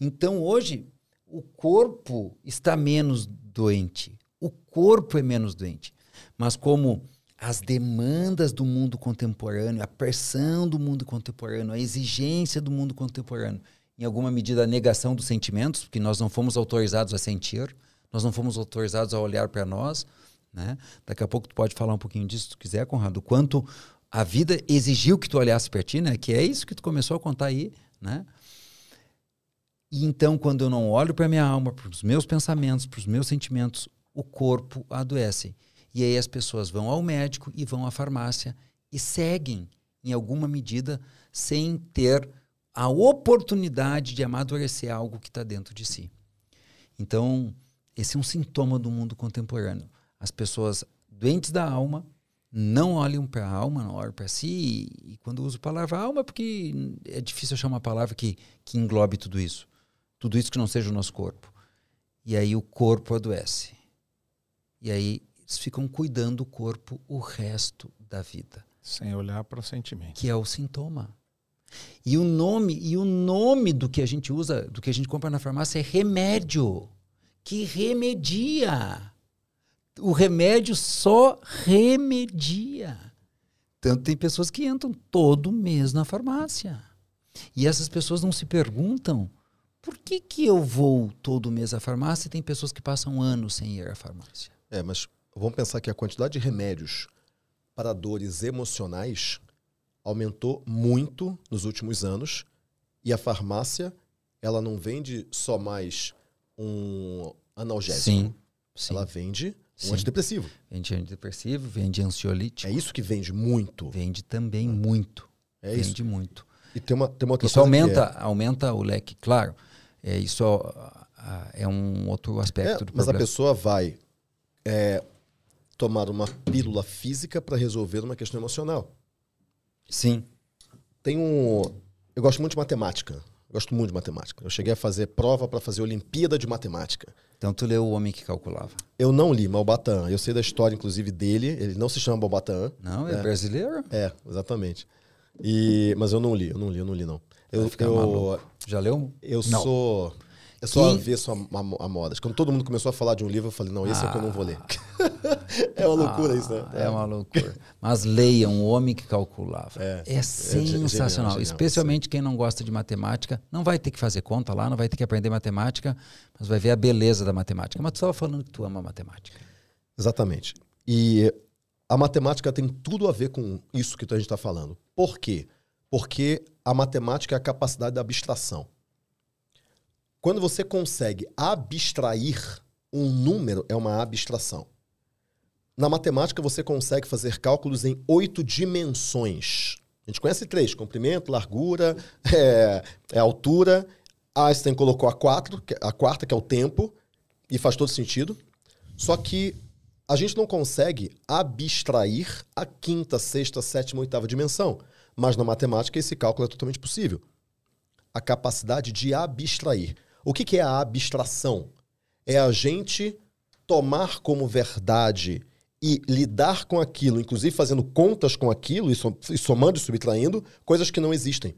S1: Então hoje o corpo está menos doente, o corpo é menos doente. Mas como as demandas do mundo contemporâneo, a pressão do mundo contemporâneo, a exigência do mundo contemporâneo, em alguma medida a negação dos sentimentos, porque nós não fomos autorizados a sentir, nós não fomos autorizados a olhar para nós, né? Daqui a pouco tu pode falar um pouquinho disso se tu quiser, Conrado, o quanto a vida exigiu que tu olhasse para ti, né? Que é isso que tu começou a contar aí, né? E então, quando eu não olho para minha alma, para os meus pensamentos, para os meus sentimentos, o corpo adoece. E aí as pessoas vão ao médico e vão à farmácia e seguem, em alguma medida, sem ter a oportunidade de amadurecer algo que está dentro de si. Então, esse é um sintoma do mundo contemporâneo. As pessoas doentes da alma não olham para a alma, não olham para si. E, e, quando uso a palavra alma, é porque é difícil achar uma palavra que, que englobe tudo isso. Tudo isso que não seja o nosso corpo. E aí o corpo adoece. E aí eles ficam cuidando do corpo o resto da vida.
S2: Sem olhar para o sentimento.
S1: Que é o sintoma. E o nome, e o nome do que a gente usa, do que a gente compra na farmácia é remédio. Que remedia o remédio só remedia. Tanto tem pessoas que entram todo mês na farmácia. E essas pessoas não se perguntam por que, que eu vou todo mês à farmácia e tem pessoas que passam anos sem ir à farmácia.
S3: É, mas vamos pensar que a quantidade de remédios para dores emocionais aumentou muito nos últimos anos e a farmácia ela não vende só mais um analgésico.
S1: Sim, sim.
S3: Ela vende um antidepressivo.
S1: Vende antidepressivo, vende ansiolítico.
S3: É isso que vende muito.
S1: Vende também muito.
S3: É
S1: vende
S3: isso.
S1: muito.
S3: E tem uma, tem uma outra
S1: isso aumenta,
S3: é...
S1: aumenta o leque, claro. É, isso é um outro aspecto
S3: é,
S1: do
S3: mas
S1: problema.
S3: a pessoa vai é, tomar uma pílula física para resolver uma questão emocional.
S1: Sim.
S3: Tem um. Eu gosto muito de matemática. Eu gosto muito de matemática. Eu cheguei a fazer prova para fazer Olimpíada de Matemática.
S1: Então tu leu O Homem que Calculava.
S3: Eu não li Malbatan. Eu sei da história, inclusive, dele. Ele não se chama Malbatan.
S1: Não, é, brasileiro?
S3: É, exatamente. E, mas eu não li, eu não li, eu não li, não. Eu, eu,
S1: maluco. Já leu?
S3: eu
S1: Não.
S3: sou. Eu sou
S1: Quem-
S3: avesso a, a, a modas. Quando todo mundo começou a falar de um livro, eu falei, não, esse é o que eu não vou ler.
S1: Ah. *laughs*
S3: é uma loucura isso, né?
S1: É uma loucura. Mas leiam O Homem que Calculava.
S3: É.
S1: É,
S3: genial,
S1: sensacional.
S3: genial,
S1: Especialmente quem não gosta de matemática. Não vai ter que fazer conta lá, não vai ter que aprender matemática, mas vai ver a beleza da matemática. Mas tu estava falando que tu ama matemática.
S3: Exatamente. E a matemática tem tudo a ver com isso que a gente está falando. Por quê? Porque a matemática é a capacidade da abstração. Quando você consegue abstrair um número, é uma abstração. Na matemática, você consegue fazer cálculos em oito dimensões. A gente conhece três: comprimento, largura, é, é altura. Einstein colocou a, quatro, que- a quarta, que é o tempo, e faz todo sentido. Só que a gente não consegue abstrair a quinta, sexta, sétima, oitava dimensão. Mas na matemática esse cálculo é totalmente possível. A capacidade de abstrair. O que que é a abstração? É a gente tomar como verdade e lidar com aquilo, inclusive fazendo contas com aquilo, e som- somando e subtraindo, coisas que não existem.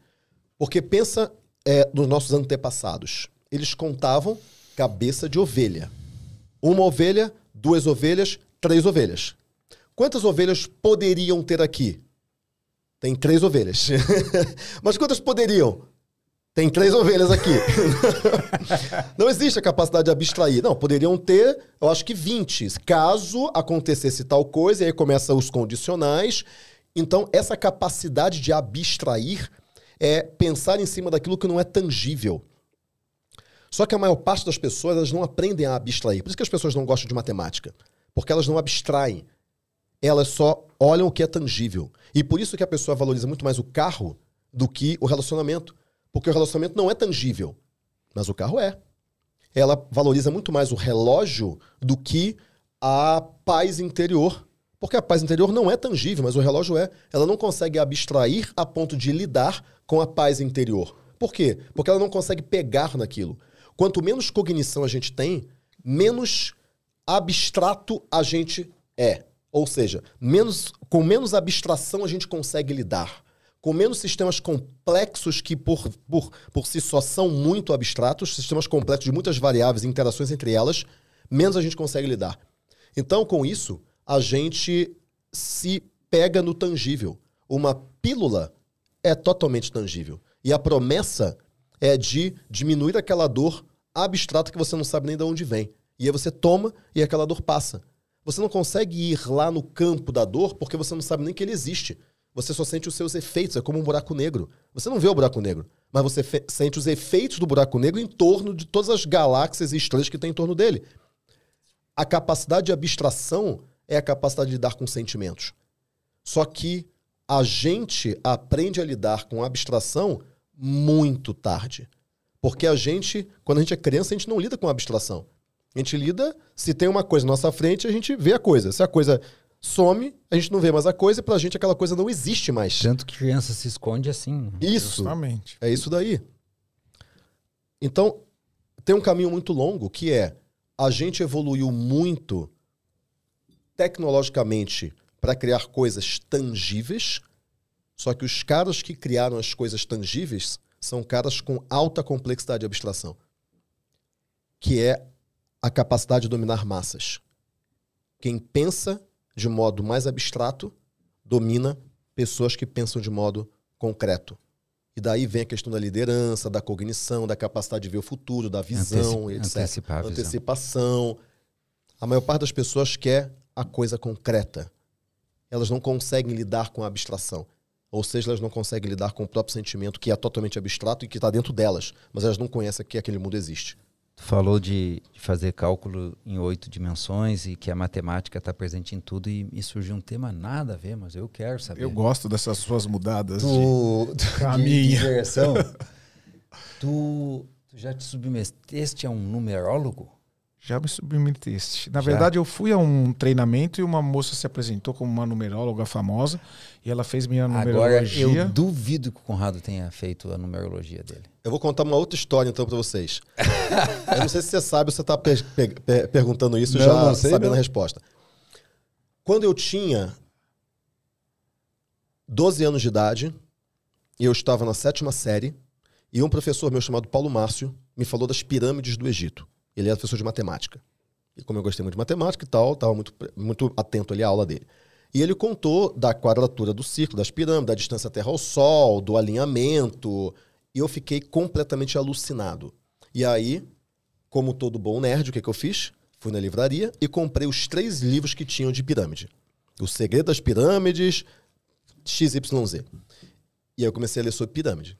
S3: Porque pensa é, nos nossos antepassados. Eles contavam cabeça de ovelha. Uma ovelha, duas ovelhas, três ovelhas. Quantas ovelhas poderiam ter aqui? Tem três ovelhas. *laughs* Mas quantas poderiam? Tem três ovelhas aqui. *laughs* Não existe a capacidade de abstrair. Não, poderiam ter, eu acho que 20. Caso acontecesse tal coisa, e aí começa os condicionais. Então, essa capacidade de abstrair é pensar em cima daquilo que não é tangível. Só que a maior parte das pessoas elas não aprendem a abstrair. Por isso que as pessoas não gostam de matemática. Porque elas não abstraem. Elas só olham o que é tangível. E por isso que a pessoa valoriza muito mais o carro do que o relacionamento. Porque o relacionamento não é tangível. Mas o carro é. Ela valoriza muito mais o relógio do que a paz interior. Porque a paz interior não é tangível, mas o relógio é. Ela não consegue abstrair a ponto de lidar com a paz interior. Por quê? Porque ela não consegue pegar naquilo. Quanto menos cognição a gente tem, menos abstrato a gente é. Ou seja, menos, com menos abstração a gente consegue lidar. Com menos sistemas complexos que por, por, por si só são muito abstratos, sistemas complexos de muitas variáveis e interações entre elas, menos a gente consegue lidar. Então, com isso, a gente se pega no tangível. Uma pílula é totalmente tangível. E a promessa é de diminuir aquela dor abstrata que você não sabe nem de onde vem. E aí você toma e aquela dor passa. Você não consegue ir lá no campo da dor porque você não sabe nem que ele existe. Você só sente os seus efeitos, é como um buraco negro. Você não vê o buraco negro, mas você sente os efeitos do buraco negro em torno de todas as galáxias e estrelas que tem em torno dele. A capacidade de abstração é a capacidade de lidar com sentimentos. Só que a gente aprende a lidar com abstração muito tarde. Porque a gente, quando a gente é criança, a gente não lida com abstração. A gente lida, se tem uma coisa na nossa frente, a gente vê a coisa. Se a coisa some, a gente não vê mais a coisa e pra gente aquela coisa não existe mais.
S1: Tanto que criança se esconde assim.
S3: Isso.
S2: Justamente.
S3: É isso daí. Então, tem um caminho muito longo que é a gente evoluiu muito tecnologicamente para criar coisas tangíveis, só que os caras que criaram as coisas tangíveis são caras com alta complexidade de abstração, que é a capacidade de dominar massas. Quem pensa de modo mais abstrato domina pessoas que pensam de modo concreto. E daí vem a questão da liderança, da cognição, da capacidade de ver o futuro, da visão,
S1: Anteci-
S3: etc.
S1: antecipar a visão.
S3: Antecipação. A maior parte das pessoas quer a coisa concreta. Elas não conseguem lidar com a abstração. Ou seja, elas não conseguem lidar com o próprio sentimento, que é totalmente abstrato e que está dentro delas. Mas elas não conhecem que aquele mundo existe.
S1: Tu falou de, de fazer cálculo em oito dimensões e que a matemática está presente em tudo e me surgiu um tema nada a ver, mas eu quero saber.
S2: Eu gosto dessas suas mudadas de
S3: Tu...
S1: de
S2: caminho.
S1: diversão. *laughs* tu, tu já te submeteste a um numerólogo?
S2: Já me submeteste. Na Já. verdade, eu fui a um treinamento e uma moça se apresentou como uma numeróloga famosa e ela fez minha numerologia.
S1: Agora, eu duvido que o Conrado tenha feito a numerologia dele.
S3: Eu vou contar uma outra história então para vocês. *laughs* eu não sei se você sabe, você está per per perguntando isso não, já não sei, sabendo não. a resposta. Quando eu tinha 12 anos de idade, eu estava na sétima série e um professor meu chamado Paulo Márcio me falou das pirâmides do Egito. Ele era professor de matemática. E como eu gostei muito de matemática e tal, estava muito, muito atento ali à aula dele. E ele contou da quadratura do círculo, das pirâmides, da distância Terra ao Sol, do alinhamento. E eu fiquei completamente alucinado. E aí, como todo bom nerd, o que, que eu fiz? Fui na livraria e comprei os três livros que tinham de pirâmide. O Segredo das Pirâmides, XYZ. E aí eu comecei a ler sobre pirâmide.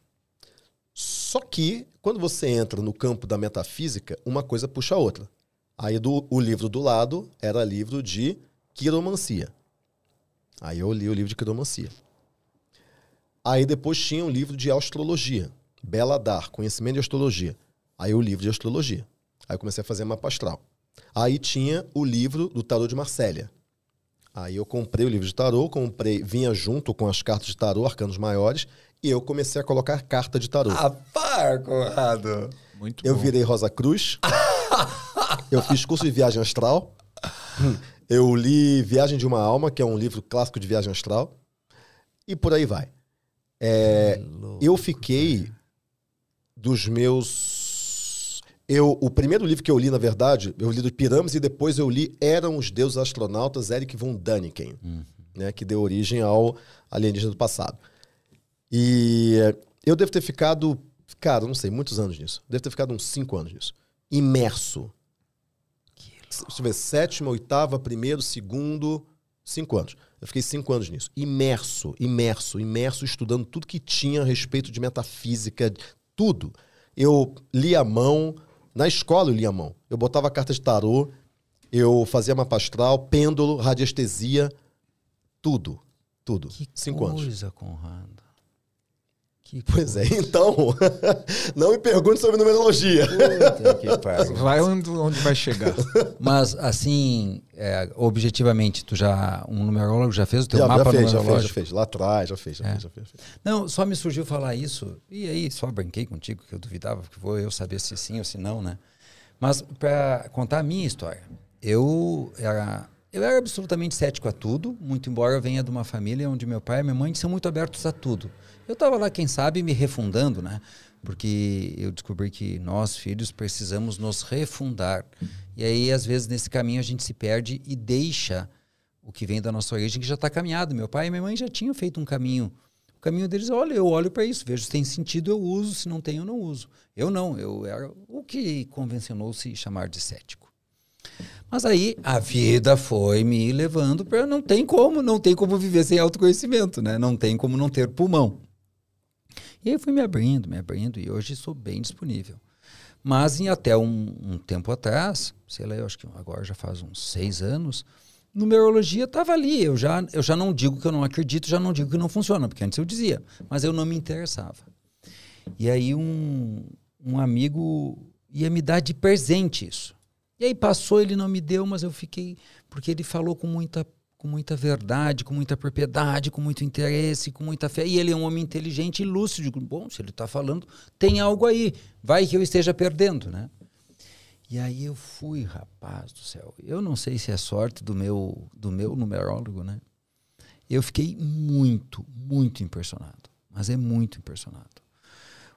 S3: Só que, quando você entra no campo da metafísica, uma coisa puxa a outra. Aí do, o livro do lado era livro de quiromancia. Aí eu li o livro de quiromancia. Aí depois tinha um livro de astrologia. Bela Dar, conhecimento de astrologia. Aí o livro de astrologia. Aí eu comecei a fazer mapa astral. Aí tinha o livro do tarô de Marsella. Aí eu comprei o livro de tarô, comprei, vinha junto com as cartas de tarô, arcanos maiores, e eu comecei a colocar carta de tarô.
S1: Ah, par, Conrado!
S3: Muito eu bom. virei Rosa Cruz. *laughs* eu fiz curso de viagem astral. Eu li Viagem de uma Alma, que é um livro clássico de viagem astral. E por aí vai. É, eu fiquei dos meus. Eu, o primeiro livro que eu li, na verdade, eu li do Pirâmides e depois eu li Eram os Deuses Astronautas, Eric von Däniken, uhum. né, que deu origem ao Alienígena do Passado. E eu devo ter ficado, cara, não sei, muitos anos nisso. Devo ter ficado uns cinco anos nisso. Imerso. Deixa eu ver, sétima, oitava, primeiro, segundo, cinco anos. Eu fiquei cinco anos nisso. Imerso, imerso, imerso, estudando tudo que tinha a respeito de metafísica, tudo. Eu li a mão, na escola eu li a mão. Eu botava carta de tarô, eu fazia mapa astral, pêndulo, radiestesia, tudo. Tudo.
S1: Que
S3: Cinco
S1: coisa,
S3: anos.
S1: coisa, Conrado.
S3: Que *laughs* pois é, então, *laughs* não me pergunte sobre numerologia. *laughs*
S2: vai onde, onde vai chegar.
S1: Mas, assim, é, objetivamente, tu já, um numerólogo já fez o teu
S3: já,
S1: mapa
S3: já fez,
S1: numerológico?
S3: Já fez, já fez, lá atrás, já fez, já, é. fez, já fez,
S1: Não, só me surgiu falar isso, e aí só brinquei contigo, que eu duvidava que vou eu saber se sim ou se não, né? Mas, para contar a minha história, eu era eu era absolutamente cético a tudo, muito embora eu venha de uma família onde meu pai e minha mãe são muito abertos a tudo. Eu estava lá, quem sabe, me refundando, né? Porque eu descobri que nós, filhos, precisamos nos refundar. E aí, às vezes, nesse caminho a gente se perde e deixa o que vem da nossa origem, que já está caminhado. Meu pai e minha mãe já tinham feito um caminho. O caminho deles, olha, eu olho para isso, vejo se tem sentido, eu uso, se não tem, eu não uso. Eu não, eu era o que convencionou-se chamar de cético. Mas aí a vida foi me levando para não tem como, não tem como viver sem autoconhecimento, né? Não tem como não ter pulmão. E aí fui me abrindo, me abrindo, e hoje sou bem disponível. Mas em até um, um tempo atrás, sei lá, eu acho que agora já faz uns seis anos, numerologia estava ali. Eu já, eu já não digo que eu não acredito, já não digo que não funciona, porque antes eu dizia, mas eu não me interessava. E aí um, um amigo ia me dar de presente isso. E aí passou, ele não me deu, mas eu fiquei, porque ele falou com muita com muita verdade, com muita propriedade, com muito interesse, com muita fé. E ele é um homem inteligente e lúcido. Bom, se ele está falando, tem algo aí. Vai que eu esteja perdendo, né? E aí eu fui, rapaz do céu. Eu não sei se é sorte do meu, do meu numerólogo, né? Eu fiquei muito, muito impressionado. Mas é muito impressionado.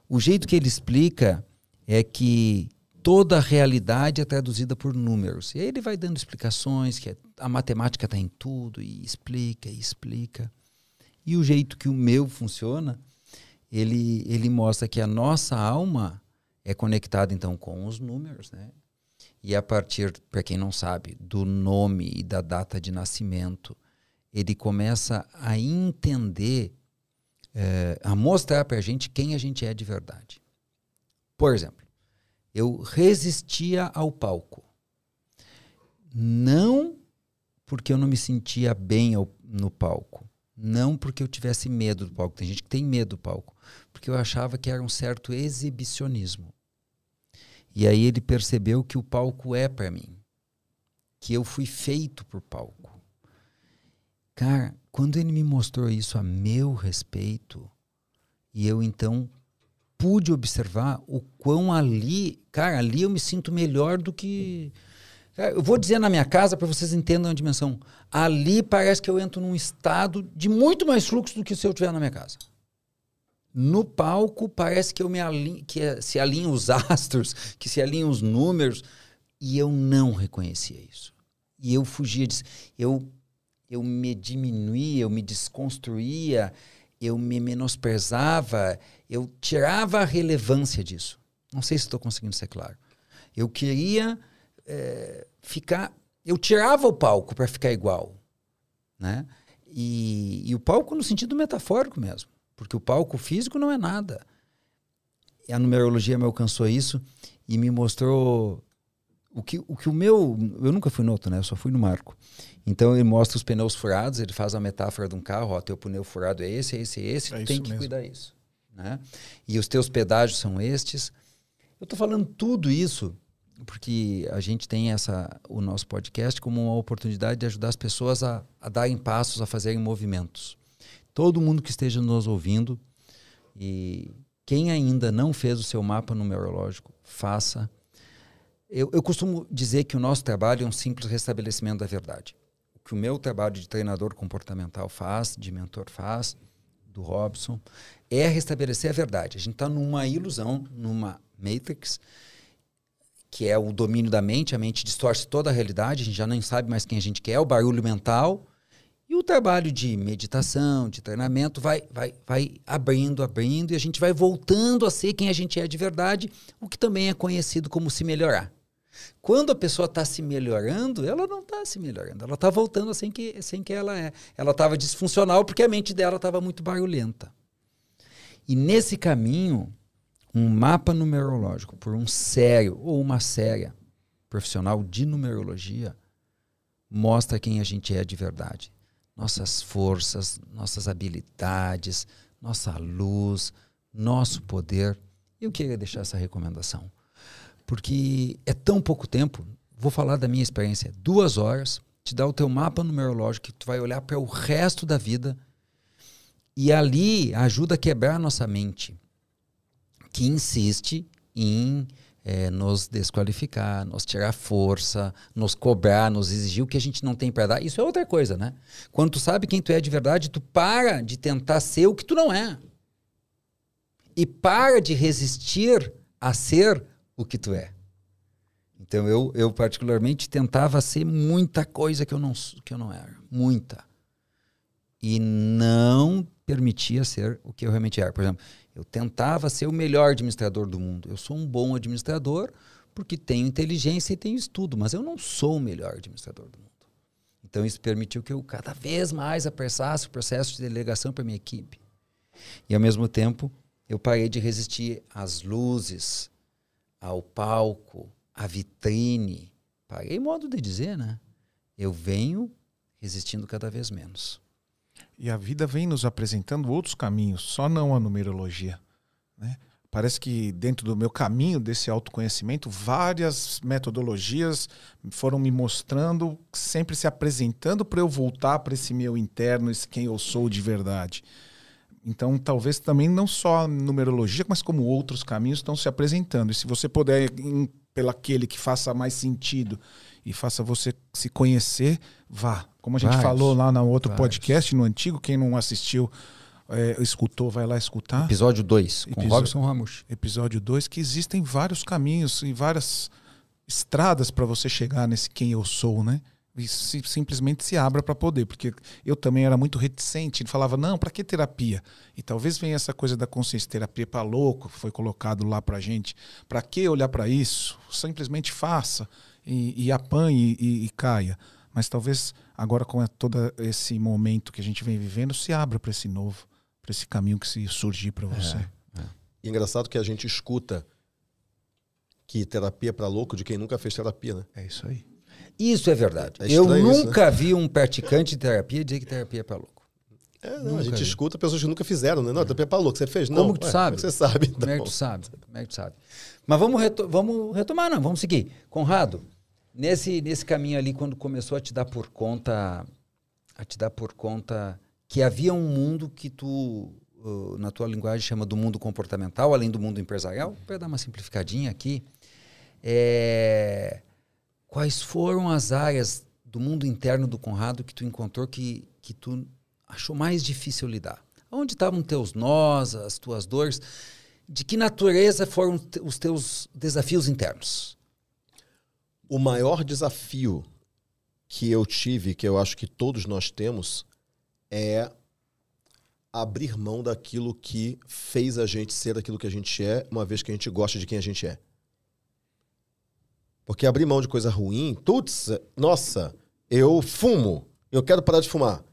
S1: O jeito que ele explica é que toda a realidade é traduzida por números. E aí ele vai dando explicações, que a matemática está em tudo, e explica, e explica. E o jeito que o meu funciona, ele, ele mostra que a nossa alma é conectada então com os números, né? E a partir, para quem não sabe, do nome e da data de nascimento, ele começa a entender, é, a mostrar para a gente quem a gente é de verdade. Por exemplo, eu resistia ao palco. Não porque eu não me sentia bem ao, no palco. Não porque eu tivesse medo do palco. Tem gente que tem medo do palco. Porque eu achava que era um certo exibicionismo. E aí ele percebeu que o palco é para mim, que eu fui feito por palco. Cara, quando ele me mostrou isso a meu respeito, e eu então pude observar o quão ali, cara, ali eu me sinto melhor do que. Cara, eu vou dizer na minha casa para vocês entendam a dimensão. Ali parece que eu entro num estado de muito mais fluxo do que se eu estiver na minha casa. No palco parece que eu me alinho, que é, se alinham os *laughs* astros, que se alinham os números, e eu não reconhecia isso. E eu fugia disso. Eu eu me diminuía, eu me desconstruía, eu me menosprezava, eu tirava a relevância disso. Não sei se estou conseguindo ser claro. Eu queria é, ficar. Eu tirava o palco para ficar igual. Né? E, e o palco no sentido metafórico mesmo. Porque o palco físico não é nada. E a numerologia me alcançou isso e me mostrou o que o, que o meu. Eu nunca fui no outro, né? Eu só fui no Marco. Então ele mostra os pneus furados, ele faz a metáfora de um carro, ó, teu pneu furado é esse, é esse, é esse, é tem que mesmo. cuidar disso. Né? E os teus pedágios são estes. Eu estou falando tudo isso porque a gente tem essa o nosso podcast como uma oportunidade de ajudar as pessoas a, a darem passos, a fazerem movimentos. Todo mundo que esteja nos ouvindo e quem ainda não fez o seu mapa numerológico, faça. Eu, eu costumo dizer que o nosso trabalho é um simples restabelecimento da verdade que o meu trabalho de treinador comportamental faz, de mentor faz, do Robson, é restabelecer a verdade. A gente está numa ilusão, numa matrix, que é o domínio da mente, a mente distorce toda a realidade, a gente já nem sabe mais quem a gente quer, o barulho mental. E o trabalho de meditação, de treinamento, vai, vai, vai abrindo, abrindo, e a gente vai voltando a ser quem a gente é de verdade, o que também é conhecido como se melhorar. Quando a pessoa está se melhorando, ela não está se melhorando, ela está voltando sem que, sem que ela é. Ela estava disfuncional porque a mente dela estava muito barulhenta. E nesse caminho, um mapa numerológico por um sério ou uma séria profissional de numerologia mostra quem a gente é de verdade. Nossas forças, nossas habilidades, nossa luz, nosso poder. Eu queria deixar essa recomendação porque é tão pouco tempo. Vou falar da minha experiência. Duas horas, te dá o teu mapa numerológico que tu vai olhar para o resto da vida e ali ajuda a quebrar a nossa mente, que insiste em é, nos desqualificar, nos tirar força, nos cobrar, nos exigir o que a gente não tem para dar. Isso é outra coisa, né? Quando tu sabe quem tu é de verdade, tu para de tentar ser o que tu não é. E para de resistir a ser o que tu é. Então eu, eu particularmente tentava ser muita coisa que eu não que eu não era, muita. E não permitia ser o que eu realmente era. Por exemplo, eu tentava ser o melhor administrador do mundo. Eu sou um bom administrador porque tenho inteligência e tenho estudo, mas eu não sou o melhor administrador do mundo. Então isso permitiu que eu cada vez mais apressasse o processo de delegação para minha equipe. E ao mesmo tempo, eu parei de resistir às luzes, ao palco, à vitrine. Paguei modo de dizer, né? Eu venho resistindo cada vez menos.
S2: E a vida vem nos apresentando outros caminhos, só não a numerologia. Né? Parece que dentro do meu caminho desse autoconhecimento, várias metodologias foram me mostrando, sempre se apresentando para eu voltar para esse meu interno, esse quem eu sou de verdade. Então, talvez também não só a numerologia, mas como outros caminhos estão se apresentando. E se você puder pelo aquele que faça mais sentido e faça você se conhecer, vá. Como a gente Vários. falou lá no outro Vários. podcast, no antigo, quem não assistiu, é, escutou, vai lá escutar.
S1: Episódio 2, com Robson Ramos.
S2: Episódio 2, que existem vários caminhos e várias estradas para você chegar nesse quem eu sou, né? e se, simplesmente se abra para poder, porque eu também era muito reticente, falava não, para que terapia? E talvez venha essa coisa da consciência terapia para louco, foi colocado lá para gente, para que olhar para isso? Simplesmente faça e, e apanhe e, e, caia. Mas talvez agora com todo esse momento que a gente vem vivendo, se abra para esse novo, para esse caminho que se surgir para você. É, é.
S3: E engraçado que a gente escuta que terapia é para louco de quem nunca fez terapia, né?
S2: É isso aí.
S1: Isso é verdade. É eu nunca isso, né? vi um praticante de terapia dizer que terapia é para louco.
S3: É, não, a gente
S1: vi.
S3: escuta pessoas que nunca fizeram, né? Não, tu falou que você fez? Não.
S1: Como que tu
S3: Ué,
S1: sabe?
S3: Você sabe.
S1: Como é
S3: Então.
S1: que tu sabe? Como é que tu sabe? Mas vamos, reto- vamos retomar, não, vamos seguir. Conrado, nesse, nesse caminho ali, quando começou a te dar por conta, a te dar por conta que havia um mundo que tu, na tua linguagem, chama do mundo comportamental, além do mundo empresarial, para dar uma simplificadinha aqui, é, quais foram as áreas do mundo interno do Conrado que tu encontrou que, que tu achou mais difícil lidar? Onde estavam teus nós, as tuas dores? De que natureza foram os teus desafios internos?
S3: O maior desafio que eu tive, que eu acho que todos nós temos, é abrir mão daquilo que fez a gente ser aquilo que a gente é, uma vez que a gente gosta de quem a gente é. Porque abrir mão de coisa ruim, putz, nossa, eu fumo, eu quero parar de fumar.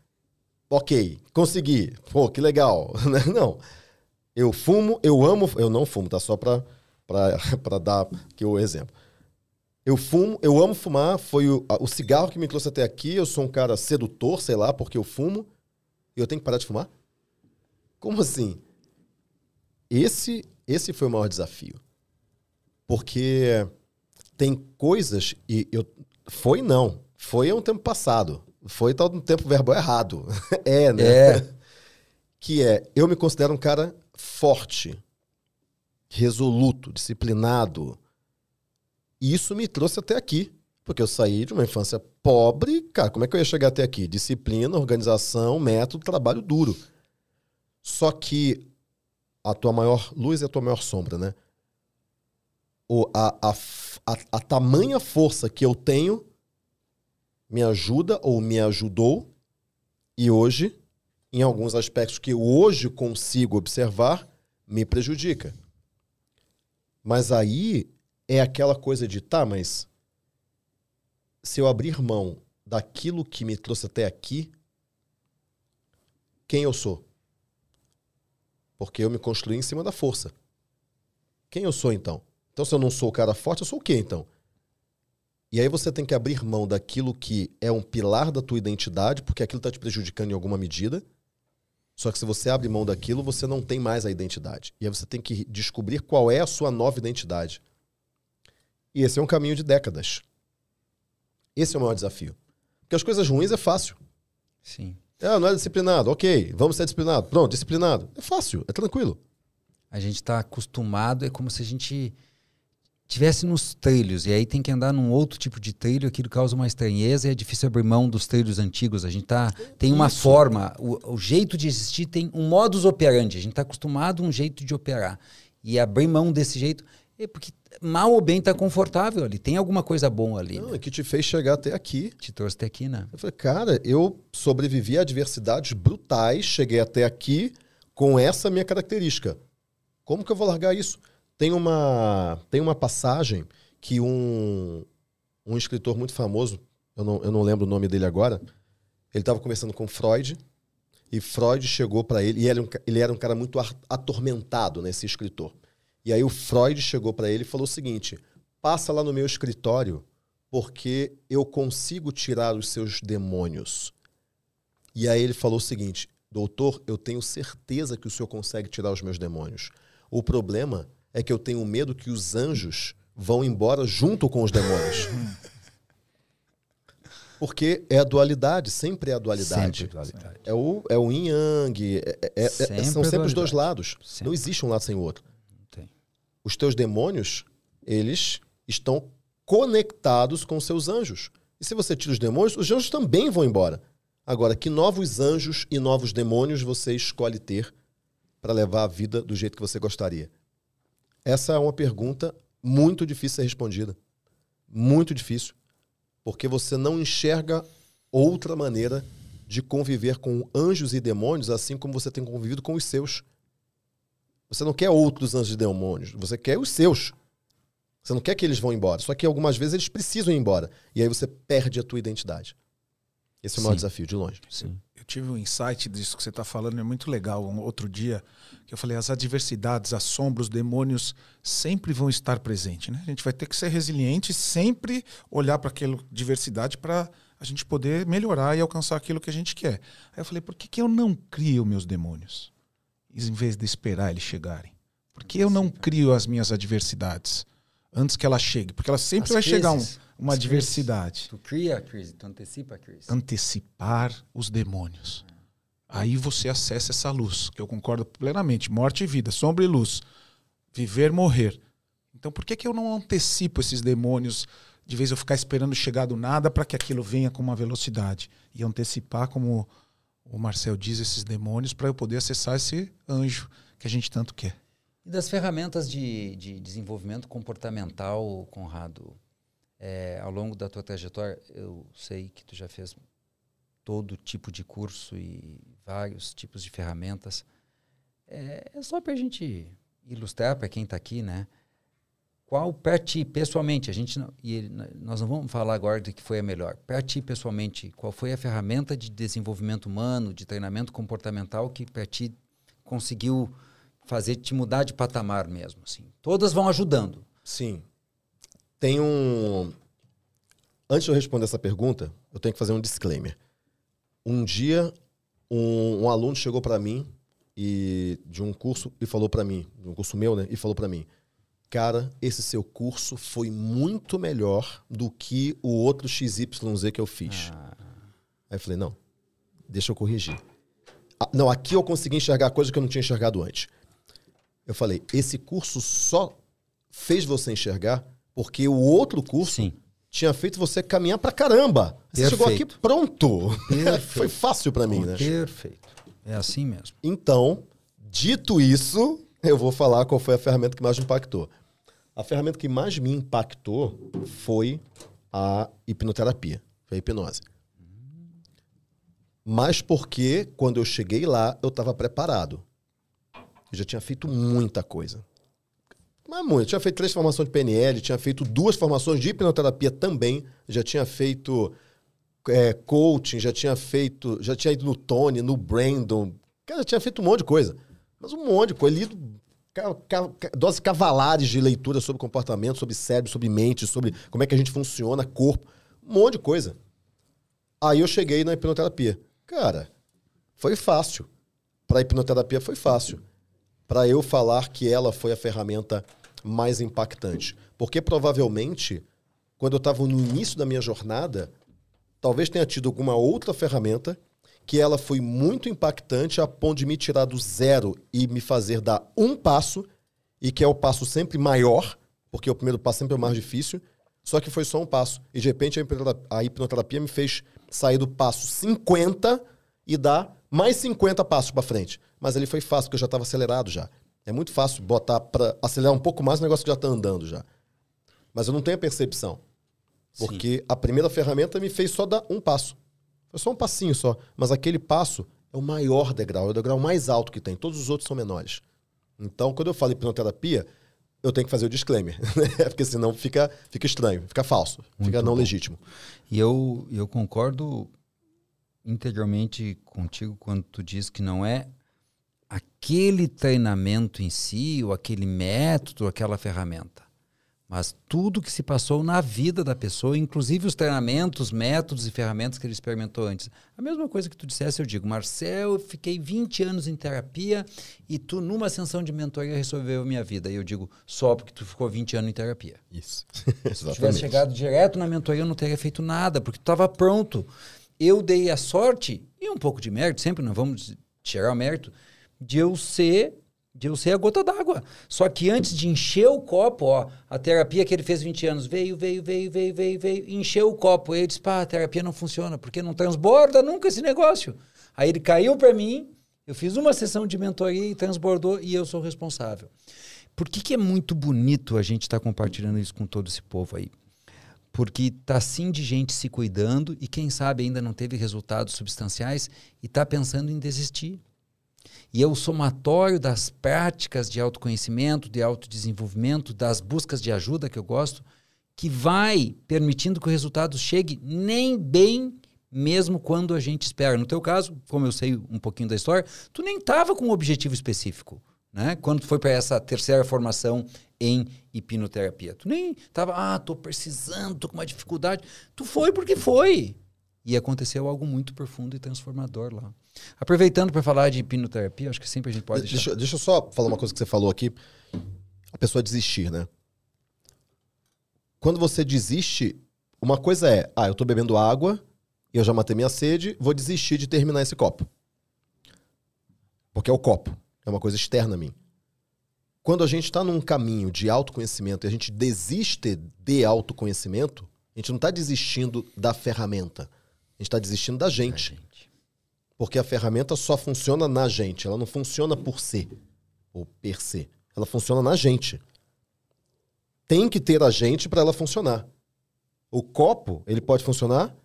S3: Ok, consegui. Pô, que legal. *laughs* né? Não. Eu fumo, eu amo, eu não fumo, tá? Só pra, pra, *laughs* pra dar aqui o exemplo. Eu fumo, eu amo fumar, foi o, o cigarro que me trouxe até aqui. Eu sou um cara sedutor, sei lá, porque eu fumo. E eu tenho que parar de fumar? Como assim? Esse, esse foi o maior desafio. Porque tem coisas e eu foi não, foi há um tempo passado. Foi tal um tempo verbo errado. *laughs* é, né?
S1: É. *laughs*
S3: Que é, eu me considero um cara forte, resoluto, disciplinado. Isso me trouxe até aqui. Porque eu saí de uma infância pobre, cara, como é que eu ia chegar até aqui? Disciplina, organização, método, trabalho duro. Só que a tua maior luz é a tua maior sombra, né? O, a, a, a, a tamanha força que eu tenho me ajuda ou me ajudou, e hoje, em alguns aspectos que hoje consigo observar, me prejudica. Mas aí é aquela coisa de, tá, mas se eu abrir mão daquilo que me trouxe até aqui, quem eu sou? Porque eu me construí em cima da força. Quem eu sou então? Então, se eu não sou o cara forte, eu sou o quê então? E aí você tem que abrir mão daquilo que é um pilar da tua identidade, porque aquilo está te prejudicando em alguma medida. Só que se você abre mão daquilo, você não tem mais a identidade. E aí você tem que descobrir qual é a sua nova identidade. E esse é um caminho de décadas. Esse é o maior desafio. Porque as coisas ruins é fácil.
S1: Sim.
S3: Ah, não é disciplinado. Ok, vamos ser disciplinado. Pronto, disciplinado. É fácil, é tranquilo.
S1: A gente está acostumado, é como se a gente tivesse nos trilhos, e aí tem que andar num outro tipo de trilho, aquilo causa uma estranheza e é difícil abrir mão dos trilhos antigos. A gente tá, tem uma
S3: Isso.
S1: forma, o, o jeito de existir tem um modus operandi, a gente está acostumado a um jeito de operar. E abrir mão desse jeito, é porque mal ou bem está confortável ali, tem alguma coisa boa ali.
S3: Não,
S1: né?
S3: é que te fez chegar até aqui.
S1: Te trouxe até aqui, né?
S3: Eu falei, cara, eu sobrevivi a adversidades brutais, cheguei até aqui com essa minha característica. Como que eu vou largar isso? Tem uma, tem uma passagem que um, um escritor muito famoso, eu não, eu não lembro o nome dele agora, ele estava conversando com Freud, e Freud chegou para ele, e ele, um ele era um cara muito atormentado, né, esse escritor. E aí o Freud chegou para ele e falou o seguinte: passa lá no meu escritório, porque eu consigo tirar os seus demônios. E aí ele falou o seguinte: doutor, eu tenho certeza que o senhor consegue tirar os meus demônios. O problema é que eu tenho medo que os anjos vão embora junto com os demônios. *laughs* Porque é a dualidade, sempre é a dualidade.
S1: Sempre dualidade.
S3: É o, é o yin yang, é- é- é-
S1: Sempre
S3: são sempre os dois lados.
S1: Sempre.
S3: Não existe um lado sem o outro. Os teus demônios, eles estão conectados com seus anjos. E se você tira os demônios, os anjos também vão embora. Agora, que novos anjos e novos demônios você escolhe ter para levar a vida do jeito que você gostaria? Essa é uma pergunta muito difícil de ser respondida. Muito difícil. Porque você não enxerga outra maneira de conviver com anjos e demônios assim como você tem convivido com os seus. Você não quer outros anjos e demônios, você quer os seus. Você não quer que eles vão embora. Só que algumas vezes eles precisam ir embora. E aí você perde a tua identidade. Esse é o maior
S1: Sim.
S3: desafio, de longe.
S1: Sim.
S2: Eu tive um insight disso que você está falando, é muito legal. Um outro dia que eu falei, as adversidades, as sombras, os demônios sempre vão estar presentes. Né? A gente vai ter que ser resiliente, sempre olhar para aquela diversidade para a gente poder melhorar e alcançar aquilo que a gente quer. Aí eu falei, por que, que eu não crio meus demônios? Em vez de esperar eles chegarem. Por que eu não crio as minhas adversidades antes que ela chegue? Porque ela sempre
S1: As
S2: vai chegar um,
S1: crises.
S2: uma adversidade.
S1: Tu cria a crise, tu antecipa a crise.
S2: Antecipar os demônios. Aí você acessa essa luz, que eu concordo plenamente. Morte e vida, sombra e luz. Viver, morrer. Então por que, que eu não antecipo esses demônios de vez eu ficar esperando chegar do nada para que aquilo venha com uma velocidade? E antecipar, como o Marcel diz, esses demônios para eu poder acessar esse anjo que a gente tanto quer.
S1: E das ferramentas de, de desenvolvimento comportamental, Conrado, é, ao longo da tua trajetória, eu sei que tu já fez todo tipo de curso e vários tipos de ferramentas. É, é só para a gente ilustrar para quem está aqui, né? Qual para ti, pessoalmente, a gente não, e nós não vamos falar agora de que foi a melhor. Para ti, pessoalmente, qual foi a ferramenta de desenvolvimento humano, de treinamento comportamental que para ti conseguiu fazer te mudar de patamar mesmo, assim? Todas vão ajudando.
S3: Sim. Tem um. Antes de eu responder essa pergunta, eu tenho que fazer um disclaimer. Um dia, um, um aluno chegou para mim e de um curso e falou para mim, de um curso meu, né? E falou para mim, cara, esse seu curso foi muito melhor do que o outro XYZ que eu fiz.
S1: Ah,
S3: Aí eu falei, não, deixa eu corrigir. Ah, não, aqui eu consegui enxergar coisa que eu não tinha enxergado antes. Eu falei, esse curso só fez você enxergar porque o outro curso
S1: sim.
S3: tinha feito você caminhar pra caramba. Você chegou aqui pronto. *laughs* Foi fácil pra mim, né?
S1: Perfeito. É assim mesmo.
S3: Então, dito isso, eu vou falar qual foi a ferramenta que mais me impactou. A ferramenta que mais me impactou foi a hipnoterapia, foi a hipnose. Mas porque quando eu cheguei lá, eu estava preparado. Eu já tinha feito muita coisa. Mas muito. Eu tinha feito três formações de PNL, tinha feito duas formações de hipnoterapia também, já tinha feito é, coaching, já tinha feito, já tinha ido no Tony, no Brandon, cara, já tinha feito um monte de coisa. Mas um monte de coisa, lido doses cavalares de leitura sobre comportamento, sobre cérebro, sobre mente, sobre como é que a gente funciona, corpo, um monte de coisa. Aí eu cheguei na hipnoterapia. Cara, foi fácil. Para hipnoterapia foi fácil. Para eu falar que ela foi a ferramenta mais impactante. Porque provavelmente, quando eu estava no início da minha jornada, talvez tenha tido alguma outra ferramenta que ela foi muito impactante a ponto de me tirar do zero e me fazer dar um passo, e que é o passo sempre maior, porque o primeiro passo sempre é o mais difícil, só que foi só um passo. E de repente a hipnotera- a hipnoterapia me fez sair do passo 50 e dar mais 50 passos para frente. Mas ali foi fácil, porque eu já estava acelerado já. É muito fácil botar para acelerar um pouco mais o negócio que já está andando já. Mas eu não tenho a percepção. Porque a primeira ferramenta me fez só dar um passo. Foi só um passinho só. Mas aquele passo é o maior degrau, é o degrau mais alto que tem. Todos os outros são menores. Então, quando eu falo hipnoterapia, eu tenho que fazer o disclaimer. *laughs* né? Porque senão fica, fica estranho, fica falso, fica não
S1: bom.
S3: legítimo.
S1: E eu, eu concordo integralmente contigo quando tu diz que não é aquele treinamento em si, ou aquele método, aquela ferramenta. Mas tudo que se passou na vida da pessoa, inclusive os treinamentos, métodos e ferramentas que ele experimentou antes. A mesma coisa que tu dissesse, eu digo, Marcel, eu fiquei 20 anos em terapia e tu, numa sessão de mentoria, resolveu a minha vida. E eu digo, só porque tu ficou 20 anos em terapia.
S3: Isso. *laughs*
S1: Se tu tivesse chegado direto na mentoria, eu não teria feito nada, porque tu estava pronto. Eu dei a sorte, e um pouco de mérito, sempre não vamos tirar o mérito, de eu ser de eu ser a gota d'água. Só que antes de encher o copo, ó, a terapia que ele fez 20 anos veio, veio, veio, veio, veio, veio, encheu o copo. Eu disse, pá, a terapia não funciona, porque não transborda nunca esse negócio. Aí ele caiu para mim, eu fiz uma sessão de mentoria e transbordou, e eu sou responsável. Por que, que é muito bonito a gente estar compartilhando isso com todo esse povo aí? Porque tá sim de gente se cuidando e quem sabe ainda não teve resultados substanciais e está pensando em desistir. E é o somatório das práticas de autoconhecimento, de autodesenvolvimento, das buscas de ajuda que eu gosto, que vai permitindo que o resultado chegue nem bem mesmo quando a gente espera. No teu caso, como eu sei um pouquinho da história, tu nem estava com um objetivo específico, né? Quando tu foi para essa terceira formação em hipnoterapia, tu nem estava, ah, tô precisando, tô com uma dificuldade. Tu foi porque foi. E aconteceu algo muito profundo e transformador lá. Aproveitando para falar de hipnoterapia, acho que sempre a gente pode.
S3: Deixa, deixa eu só falar uma coisa que você falou aqui. A pessoa desistir, né? Quando você desiste, uma coisa é, ah, eu tô bebendo água, eu já matei minha sede, vou desistir de terminar esse copo. Porque é o copo, é uma coisa externa a mim. Quando a gente está num caminho de autoconhecimento e a gente desiste de autoconhecimento, a gente não está desistindo da ferramenta. A gente está desistindo da gente.
S1: gente.
S3: Porque a ferramenta só funciona na gente. Ela não funciona por si ou per se. Ela funciona na gente. Tem que ter a gente para ela funcionar. O copo, ele pode funcionar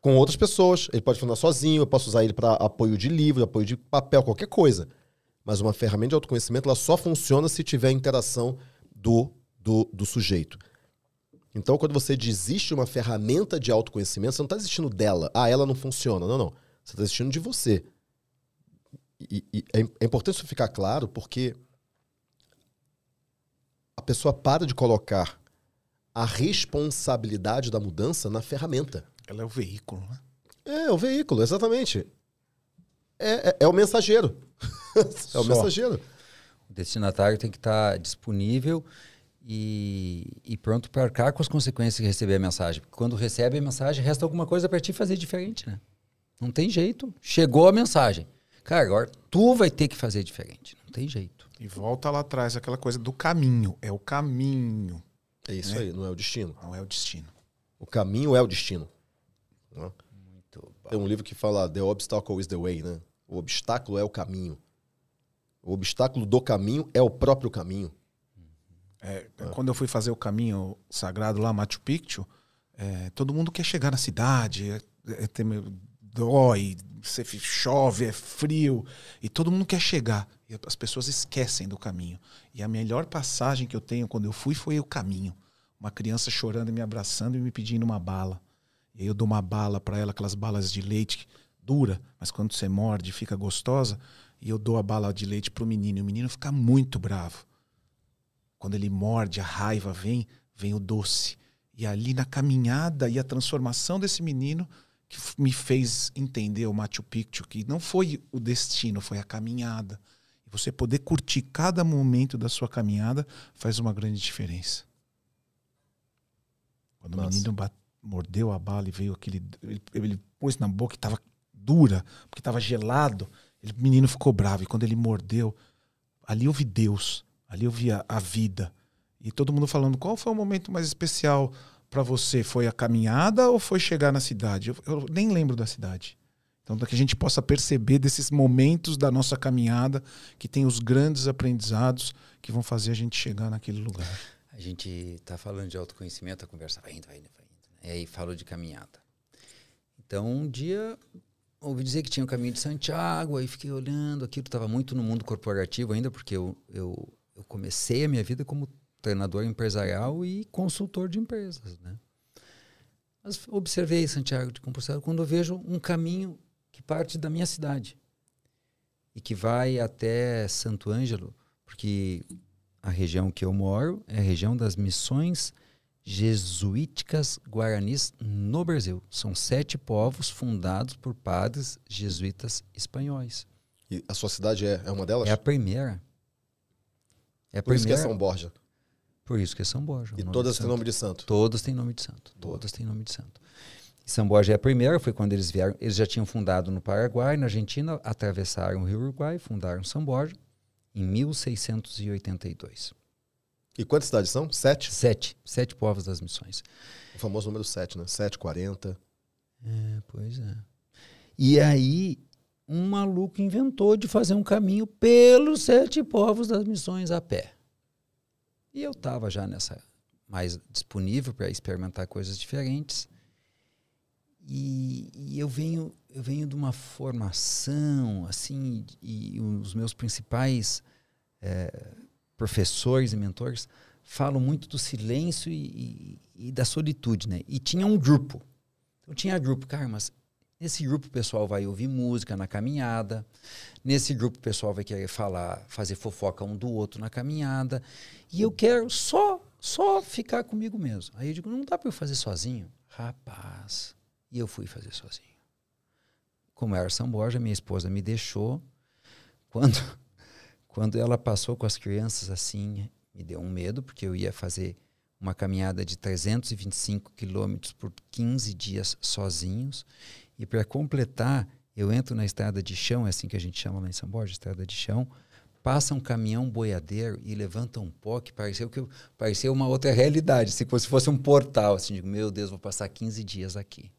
S3: com outras pessoas, ele pode funcionar sozinho, eu posso usar ele para apoio de livro, apoio de papel, qualquer coisa. Mas uma ferramenta de autoconhecimento ela só funciona se tiver interação do, do, do sujeito. Então, quando você desiste de uma ferramenta de autoconhecimento, você não está desistindo dela. Ah, ela não funciona. Não, não. Você está desistindo de você. E, e é, é importante isso ficar claro, porque a pessoa para de colocar a responsabilidade da mudança na ferramenta.
S2: Ela é o veículo, né?
S3: É, o veículo, exatamente. É, é, é o mensageiro. *laughs* é o
S1: Só.
S3: mensageiro.
S1: O destinatário tem que estar disponível e, e pronto para arcar com as consequências de receber a mensagem. Porque quando recebe a mensagem, resta alguma coisa para ti fazer diferente, né? Não tem jeito. Chegou a mensagem. Cara, agora tu vai ter que fazer diferente. Não tem jeito.
S2: E volta lá atrás, aquela coisa do caminho. É o caminho,
S3: É isso
S2: É.
S3: aí, não é o destino.
S2: não é o destino.
S3: O caminho é o destino. né?
S1: Muito bom.
S3: Tem um livro que fala The Obstacle is the Way, né? O obstáculo é o caminho. O obstáculo do caminho é o próprio caminho.
S2: É, Quando eu fui fazer o caminho sagrado lá, Machu Picchu, é, todo mundo quer chegar na cidade, é, é, tem, dói, você chove, é frio, e todo mundo quer chegar. E as pessoas esquecem do caminho. E a melhor passagem que eu tenho quando eu fui foi o caminho. Uma criança chorando me abraçando e me pedindo uma bala. E aí eu dou uma bala para ela, aquelas balas de leite dura, mas quando você morde fica gostosa. E eu dou a bala de leite pro menino. E o menino fica muito bravo. Quando ele morde, a raiva vem, vem o doce. E ali na caminhada e a transformação desse menino que me fez entender o Machu Picchu, que não foi o destino, foi a caminhada. E você poder curtir cada momento da sua caminhada faz uma grande diferença. Quando o
S3: Massa.
S2: menino mordeu a bala e veio aquele. Ele, ele pôs na boca e estava dura, porque estava gelado. Ele- o menino ficou bravo. E quando ele mordeu, ali eu vi Deus, ali eu vi a, vida. E todo mundo falando, qual foi o momento mais especial para você? Foi a caminhada ou foi chegar na cidade? Eu, eu nem lembro da cidade. Então, para que a gente possa perceber desses momentos da nossa caminhada, que tem os grandes aprendizados que vão fazer a gente chegar naquele lugar.
S1: A gente tá falando de autoconhecimento, a conversa vai indo, vai indo, vai indo. Né? E aí falou de caminhada. Então, um dia, ouvi dizer que tinha o caminho de Santiago, aí fiquei olhando, aquilo estava muito no mundo corporativo ainda, porque eu, eu, eu comecei a minha vida como treinador empresarial e consultor de empresas, né? Mas observei Santiago de Compostela quando eu vejo um caminho que parte da minha cidade e que vai até Santo Ângelo, porque a região que eu moro é a região das missões jesuíticas guaranis no Brasil. São sete povos fundados por padres jesuítas espanhóis.
S3: E a sua cidade é, é uma delas?
S1: É a primeira. É
S3: Por isso que é São Borja.
S1: Por isso que é São Borja.
S3: E todas têm nome de santo.
S1: Todas têm nome de santo.
S3: Boa.
S1: Todas têm nome de santo. E São Borja é a primeira, foi quando eles vieram. Eles já tinham fundado no Paraguai, na Argentina, atravessaram o Rio Uruguai, fundaram São Borja em 1682.
S3: E quantas cidades são? Sete?
S1: Sete. Sete povos das missões.
S3: O famoso número sete, né? Sete, quarenta.
S1: É, pois é. E aí, um maluco inventou de fazer um caminho pelos sete povos das missões a pé. E eu estava já nessa mais disponível para experimentar coisas diferentes. E, e eu venho eu venho de uma formação assim e os meus principais eh, professores e mentores falam muito do silêncio e, e- e da solitude, né? E tinha um grupo. Então tinha grupo, cara, mas nesse grupo o pessoal vai ouvir música na caminhada. Nesse grupo o pessoal vai querer falar, fazer fofoca um do outro na caminhada. E eu quero só, só ficar comigo mesmo. Aí eu digo, não dá para eu fazer sozinho. Rapaz, E eu fui fazer sozinho. Como era São Borja, minha esposa me deixou. Quando, *laughs* quando ela passou com as crianças assim, me deu um medo, porque eu ia fazer uma caminhada de 325 quilômetros por 15 dias sozinhos. E para completar, eu entro na estrada de chão, é assim que a gente chama lá em São Borja, estrada de chão, passa um caminhão boiadeiro e levanta um pó que pareceu, que eu, pareceu uma outra realidade, se fosse, fosse um portal. Assim, digo, meu Deus, vou passar 15 dias aqui.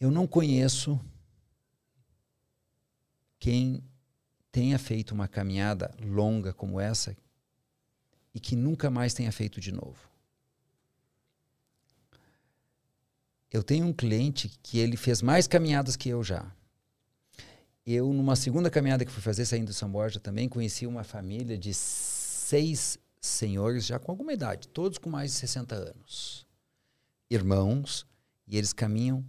S1: Eu não conheço quem tenha feito uma caminhada longa como essa e que nunca mais tenha feito de novo. Eu tenho um cliente que ele fez mais caminhadas que eu já. Eu, numa segunda caminhada que fui fazer, saindo de São Borja, também conheci uma família de seis senhores, já com alguma idade, todos com mais de 60 anos. Irmãos, e eles caminham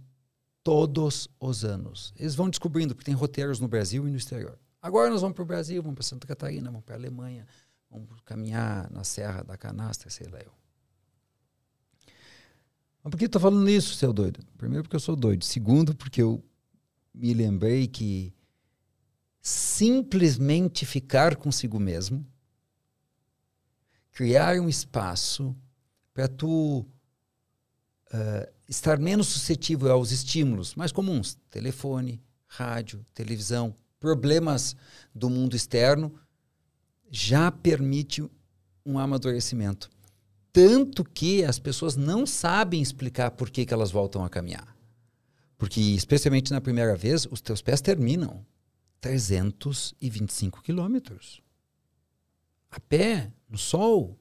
S1: todos os anos. Eles vão descobrindo, porque tem roteiros no Brasil e no exterior. Agora nós vamos para o Brasil, vamos para Santa Catarina, vamos para a Alemanha, vamos caminhar na Serra da Canastra, sei lá eu. Mas por que estou falando isso, seu doido? Primeiro, porque eu sou doido. Segundo, porque eu me lembrei que simplesmente ficar consigo mesmo, criar um espaço para tu uh, estar menos suscetível aos estímulos mais comuns, telefone, rádio, televisão, problemas do mundo externo, já permite um amadurecimento. Tanto que as pessoas não sabem explicar por que, que elas voltam a caminhar. Porque, especialmente na primeira vez, os teus pés terminam 325 quilômetros. A pé, no sol.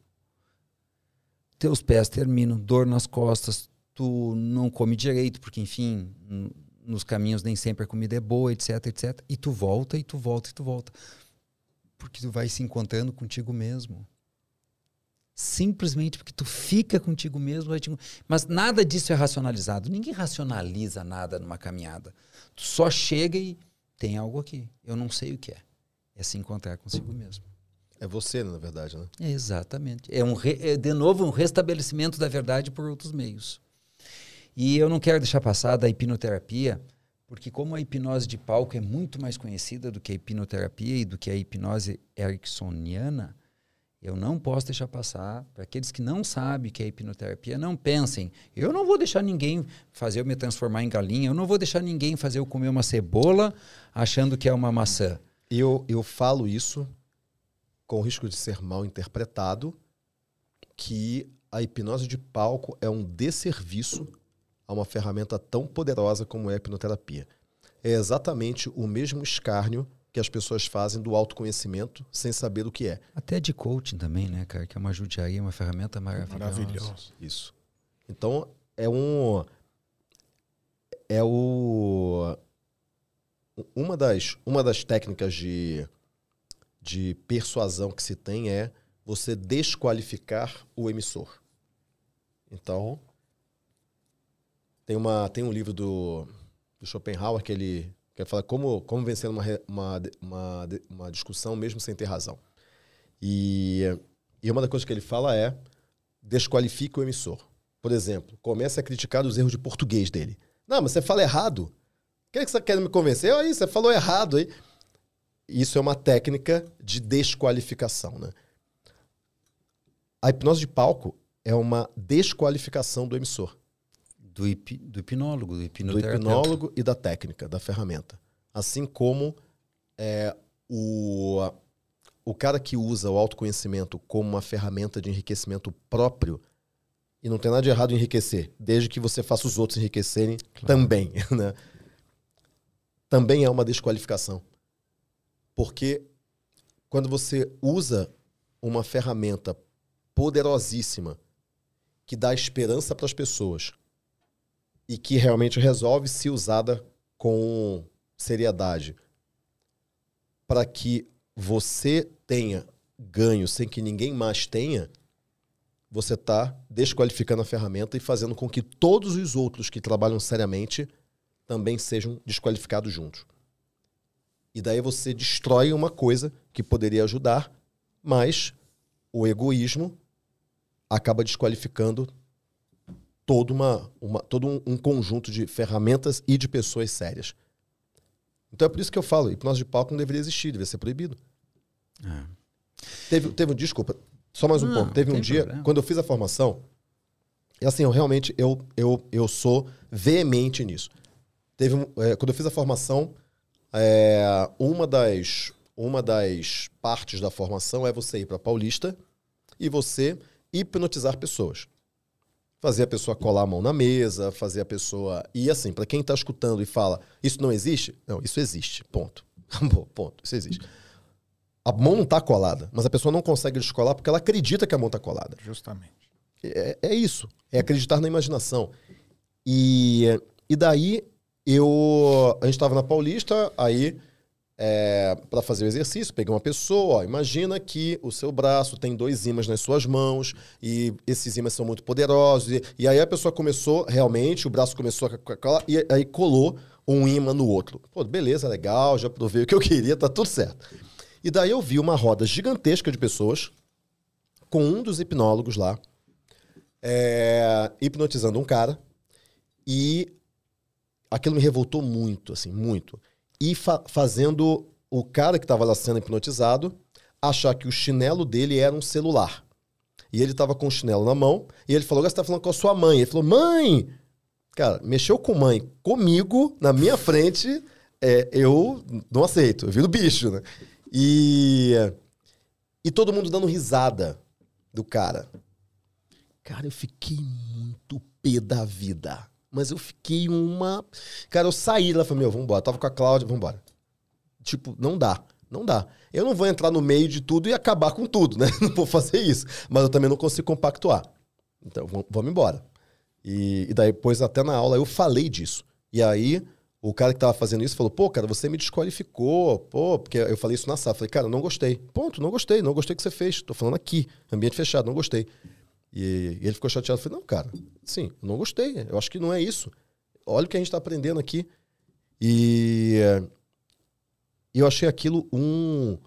S1: Teus pés terminam, dor nas costas, tu não come direito, porque, enfim, nos caminhos nem sempre a comida é boa, etc, etc. E tu volta, e tu volta, e tu volta. Porque tu vai se encontrando contigo mesmo simplesmente porque tu fica contigo mesmo. Mas nada disso é racionalizado. Ninguém racionaliza nada numa caminhada. Tu só chega e tem algo aqui. Eu não sei o que é. É se encontrar consigo mesmo.
S3: É você, na verdade, né?
S1: É exatamente. É, um re, é, de novo, um restabelecimento da verdade por outros meios. E eu não quero deixar passar da hipnoterapia, porque como a hipnose de palco é muito mais conhecida do que a hipnoterapia e do que a hipnose ericksoniana, eu não posso deixar passar. Para aqueles que não sabem que é hipnoterapia, não pensem. Eu não vou deixar ninguém fazer eu me transformar em galinha. Eu não vou deixar ninguém fazer eu comer uma cebola achando que é uma maçã.
S3: Eu, eu falo isso com o risco de ser mal interpretado, que a hipnose de palco é um desserviço a uma ferramenta tão poderosa como é a hipnoterapia. É exatamente o mesmo escárnio que as pessoas fazem do autoconhecimento sem saber o que é.
S1: Até de coaching também, né, cara? Que é uma judiaria, uma ferramenta maravilhosa.
S2: Maravilhoso.
S3: Isso. Então, é um. É o. Uma das, uma das técnicas de, de persuasão que se tem é você desqualificar o emissor. Então, tem, uma, tem um livro do, do Schopenhauer que ele que fala como, como vencer uma, uma, uma, uma discussão mesmo sem ter razão. E, e uma das coisas que ele fala é desqualifique o emissor. Por exemplo, comece a criticar os erros de português dele. Não, mas você fala errado. O que, é você quer me convencer? Aí, você falou errado aí. Isso é uma técnica de desqualificação, né? A hipnose de palco é uma desqualificação do emissor
S1: do, hip, do hipnólogo, do
S3: hipnoterapeuta. Do hipnólogo e da técnica, da ferramenta. Assim como é, o, o cara que usa o autoconhecimento como uma ferramenta de enriquecimento próprio, e não tem nada de errado em enriquecer, desde que você faça os outros enriquecerem claro. também. *laughs* Né? Também é uma desqualificação. Porque quando você usa uma ferramenta poderosíssima que dá esperança para as pessoas, e que realmente resolve se usada com seriedade para que você tenha ganho sem que ninguém mais tenha, você está desqualificando a ferramenta e fazendo com que todos os outros que trabalham seriamente também sejam desqualificados juntos. E daí você destrói uma coisa que poderia ajudar, mas o egoísmo acaba desqualificando todo, uma, uma, todo um, um conjunto de ferramentas e de pessoas sérias. Então é por isso que eu falo, hipnose de palco não deveria existir, deveria ser proibido.
S1: É.
S3: Teve, teve, desculpa, só mais um
S1: Não,
S3: ponto. Teve um dia,
S1: problema.
S3: quando eu fiz a formação, e assim, eu realmente, eu, eu, eu sou veemente nisso. Teve, é, quando eu fiz a formação, é, uma, das, uma das partes da formação é você ir para Paulista e você hipnotizar pessoas. Fazer a pessoa colar a mão na mesa, fazer a pessoa. E assim, para quem está escutando e fala, isso não existe? Não, isso existe. Ponto. *laughs* Acabou, ponto. Isso existe. A mão não está colada, mas a pessoa não consegue descolar porque ela acredita que a mão está colada.
S2: Justamente.
S3: É, é isso. É acreditar na imaginação. E, e daí eu. A gente estava na Paulista, aí. Para fazer o exercício, peguei uma pessoa, ó, imagina que o seu braço tem dois ímãs nas suas mãos e esses ímãs são muito poderosos. E, e aí a pessoa começou, realmente, o braço começou a co- colar e aí colou um ímã no outro. Pô, beleza, legal, já provei o que eu queria, tá tudo certo. E daí eu vi uma roda gigantesca de pessoas com um dos hipnólogos lá, é, hipnotizando um cara e aquilo me revoltou muito, assim, muito. E fa- fazendo o cara que estava lá sendo hipnotizado achar que o chinelo dele era um celular. E ele tava com o chinelo na mão e ele falou: "Agora você tá falando com a sua mãe". Ele falou: "Mãe!" Cara, mexeu com mãe comigo, na minha frente, é, eu não aceito, eu viro bicho, né? E, e todo mundo dando risada do cara. Cara, eu fiquei muito pé da vida. Mas eu fiquei uma. Cara, eu saí lá falei, meu, vambora. Tava com a Cláudia, vambora. Tipo, não dá. Não dá. Eu não vou entrar no meio de tudo e acabar com tudo, né? *laughs* Não vou fazer isso. Mas eu também não consigo compactuar. Então, vamos embora. E, e daí, depois, até na aula, eu falei disso. E aí, o cara que tava fazendo isso falou: pô, cara, você me desqualificou. Pô, porque eu falei isso na sala. Falei, cara, não gostei. Ponto, não gostei. Não gostei do que você fez. Tô falando aqui, ambiente fechado, não gostei. E, ele ficou chateado. Eu falei, não, cara, sim, não gostei. Eu acho que não é isso. Olha o que a gente tá aprendendo aqui. E eu achei aquilo um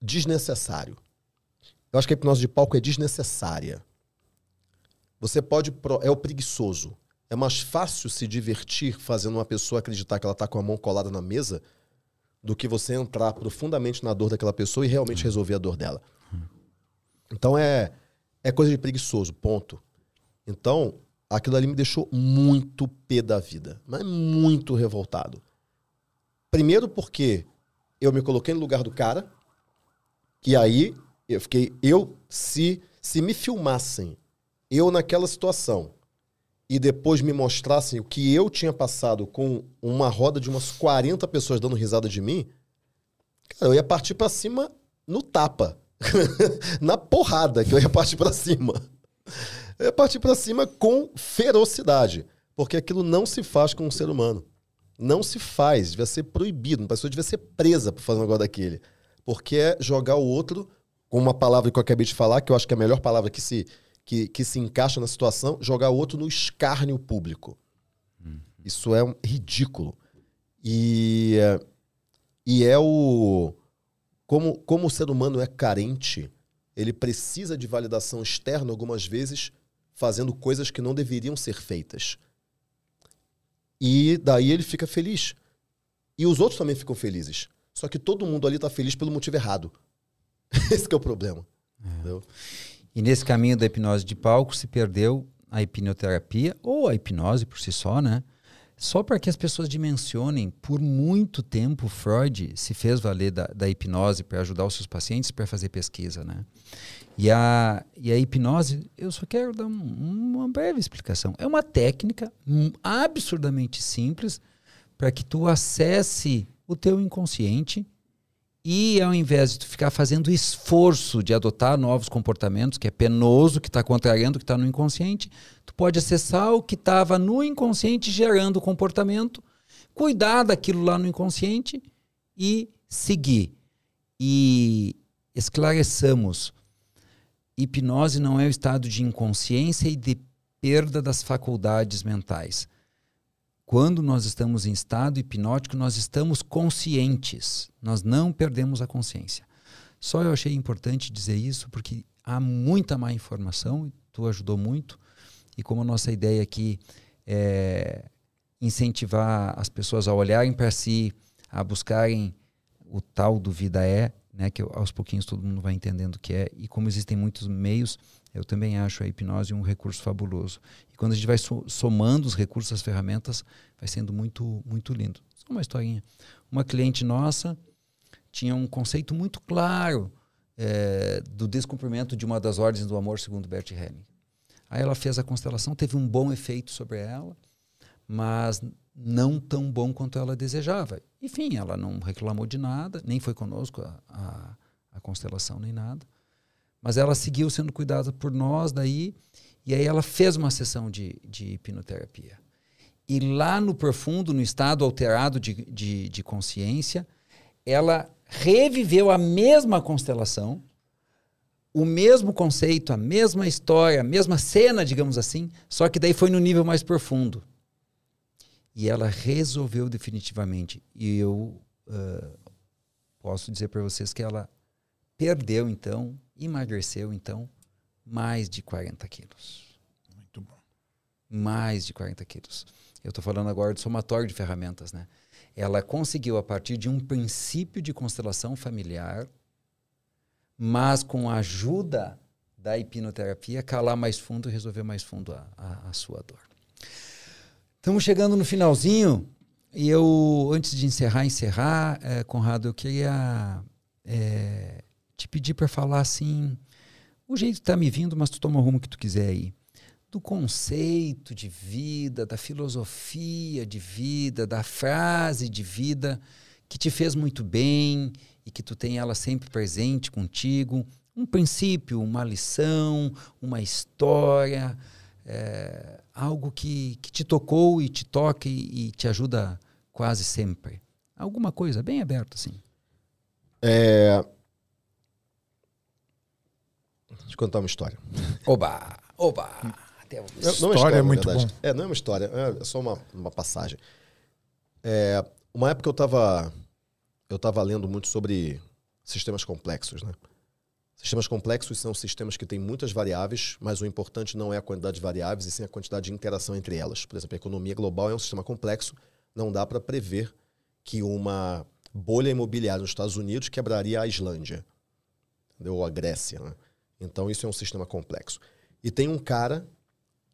S3: desnecessário. Eu acho que a hipnose de palco é desnecessária. Você pode. É o preguiçoso. É mais fácil se divertir fazendo uma pessoa acreditar que ela está com a mão colada na mesa do que você entrar profundamente na dor daquela pessoa e realmente resolver a dor dela. Então é, é coisa de preguiçoso, ponto. Então, aquilo ali me deixou muito pé da vida, mas muito revoltado. Primeiro porque eu me coloquei no lugar do cara, e aí eu fiquei, eu se se me filmassem eu naquela situação e depois me mostrassem o que eu tinha passado com uma roda de umas 40 pessoas dando risada de mim, cara, eu ia partir pra cima no tapa. *laughs* Na porrada que eu ia partir pra cima. Eu ia partir pra cima com ferocidade. Porque aquilo não se faz com um ser humano. Não se faz. Devia ser proibido. Uma pessoa devia ser presa por fazer um negócio daquele. Porque é jogar o outro, com uma palavra que eu acabei de falar, que eu acho que é a melhor palavra que se, que, que se encaixa na situação, jogar o outro no escárnio público. Isso é um ridículo. E, é- e é o. Como, como o ser humano é carente, ele precisa de validação externa algumas vezes, fazendo coisas que não deveriam ser feitas. E daí ele fica feliz. E os outros também ficam felizes. Só que todo mundo ali está feliz pelo motivo errado. *laughs* Esse é o problema. Entendeu?
S1: E nesse caminho da hipnose de palco se perdeu a hipnoterapia ou a hipnose por si só, né? Só para que as pessoas dimensionem, por muito tempo Freud se fez valer da, da hipnose para ajudar os seus pacientes para fazer pesquisa, né? E a, e a hipnose, eu só quero dar um- uma breve explicação. É uma técnica absurdamente simples para que tu acesse o teu inconsciente e ao invés de tu ficar fazendo esforço de adotar novos comportamentos, que é penoso, que está contrariando o que está no inconsciente, tu pode acessar o que estava no inconsciente gerando o comportamento, cuidar daquilo lá no inconsciente e seguir. E esclareçamos, hipnose não é o estado de inconsciência e de perda das faculdades mentais. Quando nós estamos em estado hipnótico, nós estamos conscientes, nós não perdemos a consciência. Só eu achei importante dizer isso porque há muita má informação, tu ajudou muito, E como a nossa ideia aqui é incentivar as pessoas a olharem para si, a buscarem o tal do vida é, né, que aos pouquinhos todo mundo vai entendendo o que é, e como existem muitos meios, eu também acho a hipnose um recurso fabuloso. E quando a gente vai somando os recursos, as ferramentas, vai sendo muito, muito lindo. Só uma historinha. Uma cliente nossa tinha um conceito muito claro é, do descumprimento de uma das ordens do amor, segundo Bert Helling. Aí ela fez a constelação, teve um bom efeito sobre ela, mas não tão bom quanto ela desejava. Enfim, ela não reclamou de nada, nem foi conosco a, a, a constelação, nem nada. Mas ela seguiu sendo cuidada por nós daí, e aí ela fez uma sessão de, de hipnoterapia. E lá no profundo, no estado alterado de, de, de consciência, ela reviveu a mesma constelação, o mesmo conceito, a mesma história, a mesma cena, digamos assim, só que daí foi no nível mais profundo. E ela resolveu definitivamente. E eu uh, posso dizer para vocês que ela perdeu, então, emagreceu, então, mais de 40 quilos.
S2: Muito bom.
S1: Mais de 40 quilos. Eu estou falando agora do somatório de ferramentas, né? Ela conseguiu, a partir de um princípio de constelação familiar, mas com a ajuda da hipnoterapia, calar mais fundo e resolver mais fundo a, a, a sua dor. Estamos chegando no finalzinho e eu, antes de encerrar, encerrar, é, Conrado, eu queria é, te pedir para falar assim, o jeito está me vindo, mas tu toma o rumo que tu quiser aí, do conceito de vida, da filosofia de vida, da frase de vida que te fez muito bem e que tu tem ela sempre presente contigo, um princípio, uma lição, uma história, é, algo que, que te tocou e te toca e, e, te ajuda quase sempre? Alguma coisa bem aberta, assim.
S3: É... Deixa eu contar uma história.
S1: Oba! Oba!
S2: Até uma história, não é, história, é muito bom.
S3: É, não é uma história, é só uma, uma passagem. É, uma época eu estava eu tava lendo muito sobre sistemas complexos, né? Sistemas complexos são sistemas que têm muitas variáveis, mas o importante não é a quantidade de variáveis, e sim a quantidade de interação entre elas. Por exemplo, a economia global é um sistema complexo, não dá para prever que uma bolha imobiliária nos Estados Unidos quebraria a Islândia, entendeu? ou a Grécia. Né? Então, isso é um sistema complexo. E tem um cara,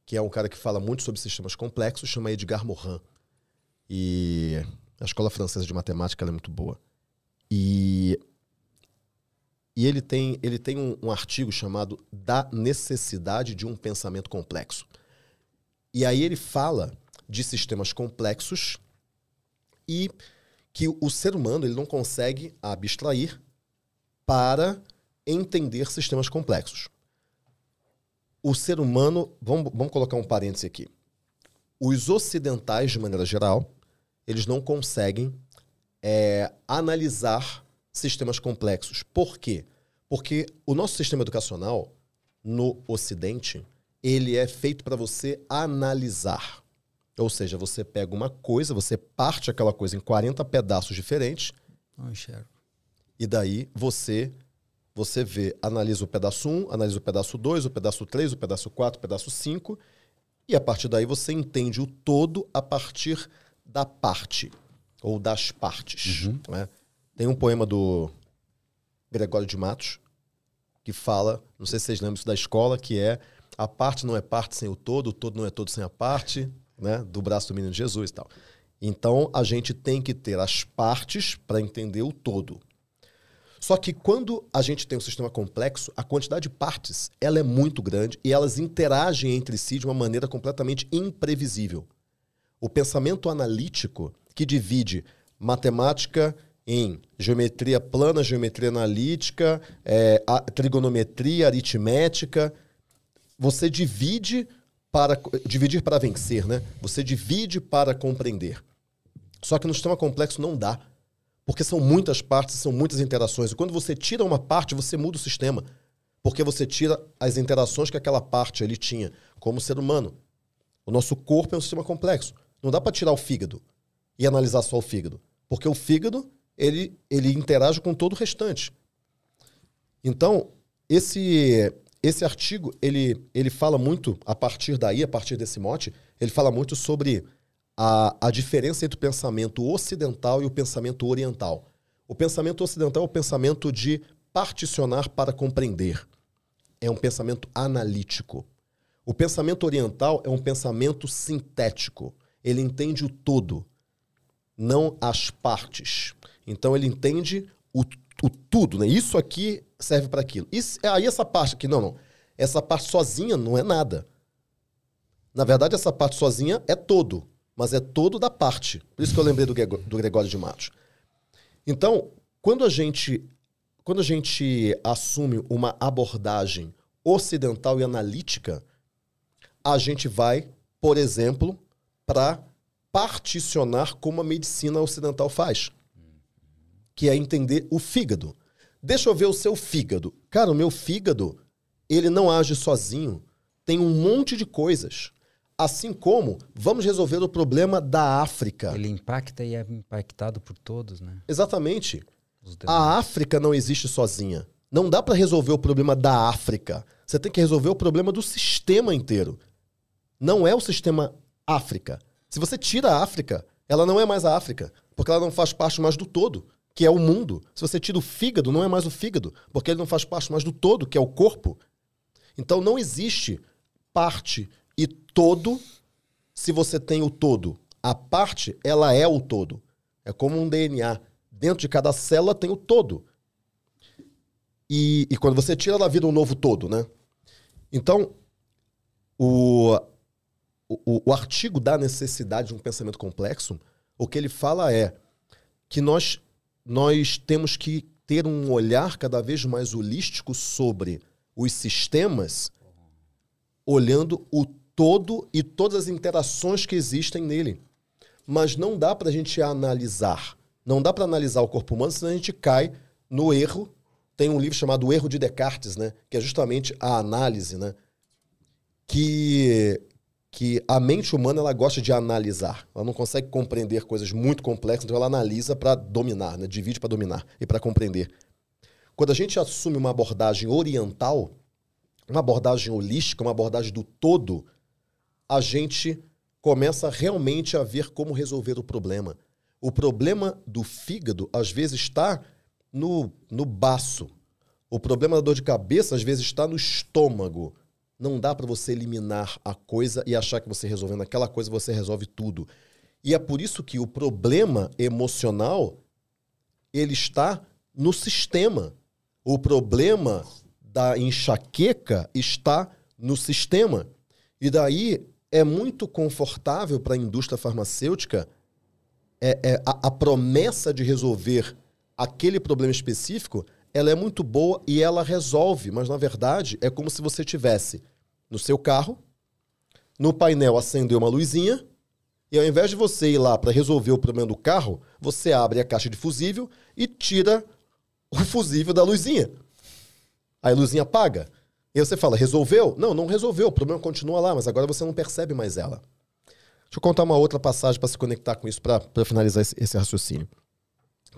S3: que é um cara que fala muito sobre sistemas complexos, chama Edgar Morin. E a escola francesa de matemática é muito boa. E e ele tem, ele tem um, um, artigo chamado Da Necessidade de um Pensamento Complexo. E aí ele fala de sistemas complexos e que o ser humano ele não consegue abstrair para entender sistemas complexos. O ser humano, vamos, vamos colocar um parêntese aqui. Os ocidentais, de maneira geral, eles não conseguem é, analisar sistemas complexos. Por quê? Porque o nosso sistema educacional no Ocidente, ele é feito para você analisar. Ou seja, você pega uma coisa, você parte aquela coisa em 40 pedaços diferentes.
S1: Não enxergo.
S3: E daí você você vê, analisa o pedaço 1, analisa o pedaço 2, o pedaço 3, o pedaço 4, o pedaço 5, e a partir daí você entende o todo a partir da parte, ou das partes. Uhum. Né? Tem um poema do Gregório de Matos, que fala, não sei se vocês lembram isso da escola, que é a parte não é parte sem o todo, o todo não é todo sem a parte, né? Do braço do menino Jesus e tal. Então a gente tem que ter as partes para entender o todo. Só que quando a gente tem um sistema complexo, a quantidade de partes ela é muito grande e elas interagem entre si de uma maneira completamente imprevisível. O pensamento analítico que divide matemática em geometria plana, geometria analítica, é, trigonometria, aritmética. Você divide para dividir para vencer, né? Você divide para compreender. Só que no sistema complexo não dá, porque são muitas partes, são muitas interações. E quando você tira uma parte, você muda o sistema, porque você tira as interações que aquela parte ali tinha, como ser humano. O nosso corpo é um sistema complexo. Não dá para tirar o fígado e analisar só o fígado, porque o fígado ele, ele interage com todo o restante. Então, esse, esse artigo, ele, ele fala muito, a partir daí, a partir desse mote, ele fala muito sobre a, a diferença entre o pensamento ocidental e o pensamento oriental. O pensamento ocidental é o pensamento de particionar para compreender. É um pensamento analítico. O pensamento oriental é um pensamento sintético. Ele entende o todo, não as partes. Então ele entende o, o tudo, né? Isso aqui serve para aquilo. Isso, aí essa parte aqui, não, não. Essa parte sozinha não é nada. Na verdade, essa parte sozinha é todo, mas é todo da parte. Por isso que eu lembrei do, do Gregório de Matos. Então, quando a gente quando a gente assume uma abordagem ocidental e analítica, a gente vai, por exemplo, para particionar como a medicina ocidental faz, que é entender o fígado. Deixa eu ver o seu fígado. Cara, o meu fígado, ele não age sozinho. Tem um monte de coisas. Assim como vamos resolver o problema da África.
S1: Ele impacta e é impactado por todos, né?
S3: Exatamente. A África não existe sozinha. Não dá para resolver o problema da África. Você tem que resolver o problema do sistema inteiro. Não é o sistema África. Se você tira a África, ela não é mais a África, porque ela não faz parte mais do todo que é o mundo. Se você tira o fígado, não é mais o fígado, porque ele não faz parte mais do todo, que é o corpo. Então não existe parte todo se você tem o todo. A parte, ela é o todo. É como um DNA. Dentro de cada célula tem o todo. E, e quando você tira, ela vira um novo todo, né? Então, o, o, o artigo da necessidade de um pensamento complexo, o que ele fala é que nós nós temos que ter um olhar cada vez mais holístico sobre os sistemas, olhando o todo e todas as interações que existem nele. Mas não dá para a gente analisar. Não dá para analisar o corpo humano, senão a gente cai no erro. Tem um livro chamado O Erro de Descartes, né? que é justamente a análise, né? que que a mente humana ela gosta de analisar. Ela não consegue compreender coisas muito complexas, então ela analisa para dominar, né? divide para dominar e para compreender. Quando a gente assume uma abordagem oriental, uma abordagem holística, uma abordagem do todo, a gente começa realmente a ver como resolver o problema. O problema do fígado, às vezes, está no, no baço. O problema da dor de cabeça, às vezes, está no estômago. Não dá para você eliminar a coisa e achar que você resolvendo aquela coisa você resolve tudo. E é por isso que o problema emocional ele está no sistema. O problema da enxaqueca está no sistema. E daí é muito confortável para a indústria farmacêutica é, é a, a promessa de resolver aquele problema específico ela é muito boa e ela resolve, mas na verdade é como se você tivesse no seu carro, no painel acendeu uma luzinha, e ao invés de você ir lá para resolver o problema do carro, você abre a caixa de fusível e tira o fusível da luzinha. Aí a luzinha apaga. E você fala, resolveu? Não, não resolveu, o problema continua lá, mas agora você não percebe mais ela. Deixa eu contar uma outra passagem para se conectar com isso, para finalizar esse, esse raciocínio.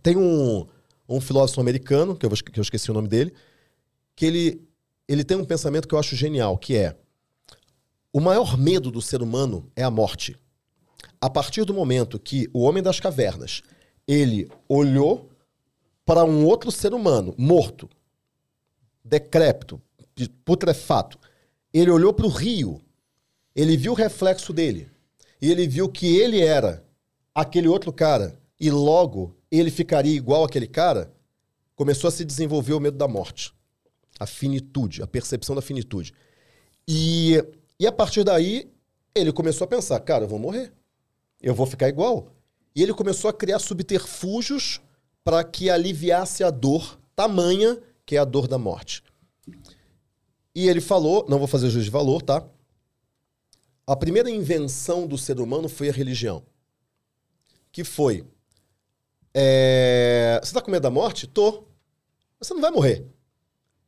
S3: Tem um, um filósofo americano, que eu, que eu esqueci o nome dele, que ele, ele tem um pensamento que eu acho genial, que é o maior medo do ser humano é a morte. A partir do momento que o homem das cavernas, ele olhou para um outro ser humano morto, decrépito, putrefato, ele olhou para o rio, ele viu o reflexo dele, e ele viu que ele era aquele outro cara, e logo ele ficaria igual aquele cara, começou a se desenvolver o medo da morte. A finitude, a percepção da finitude. E, e a partir daí, ele começou a pensar: cara, eu vou morrer. Eu vou ficar igual. E ele começou a criar subterfúgios para que aliviasse a dor tamanha que é a dor da morte. E ele falou, não vou fazer juízo de valor, tá? A primeira invenção do ser humano foi a religião. Que foi é... Você tá com medo da morte? Tô. Você não vai morrer.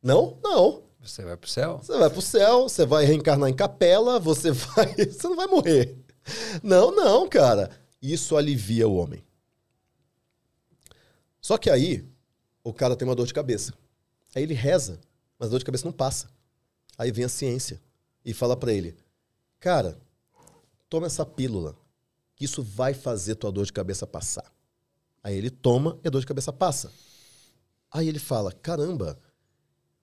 S3: Não? Não.
S1: Você vai pro céu?
S3: Você vai pro céu, você vai reencarnar em capela, você *laughs* vai. Você não vai morrer. Não, não, cara. Isso alivia o homem. Só que aí, o cara tem uma dor de cabeça. Aí ele reza, mas a dor de cabeça não passa. Aí vem a ciência e fala para ele: Cara, toma essa pílula, que isso vai fazer tua dor de cabeça passar. Aí ele toma e a dor de cabeça passa. Aí ele fala: Caramba,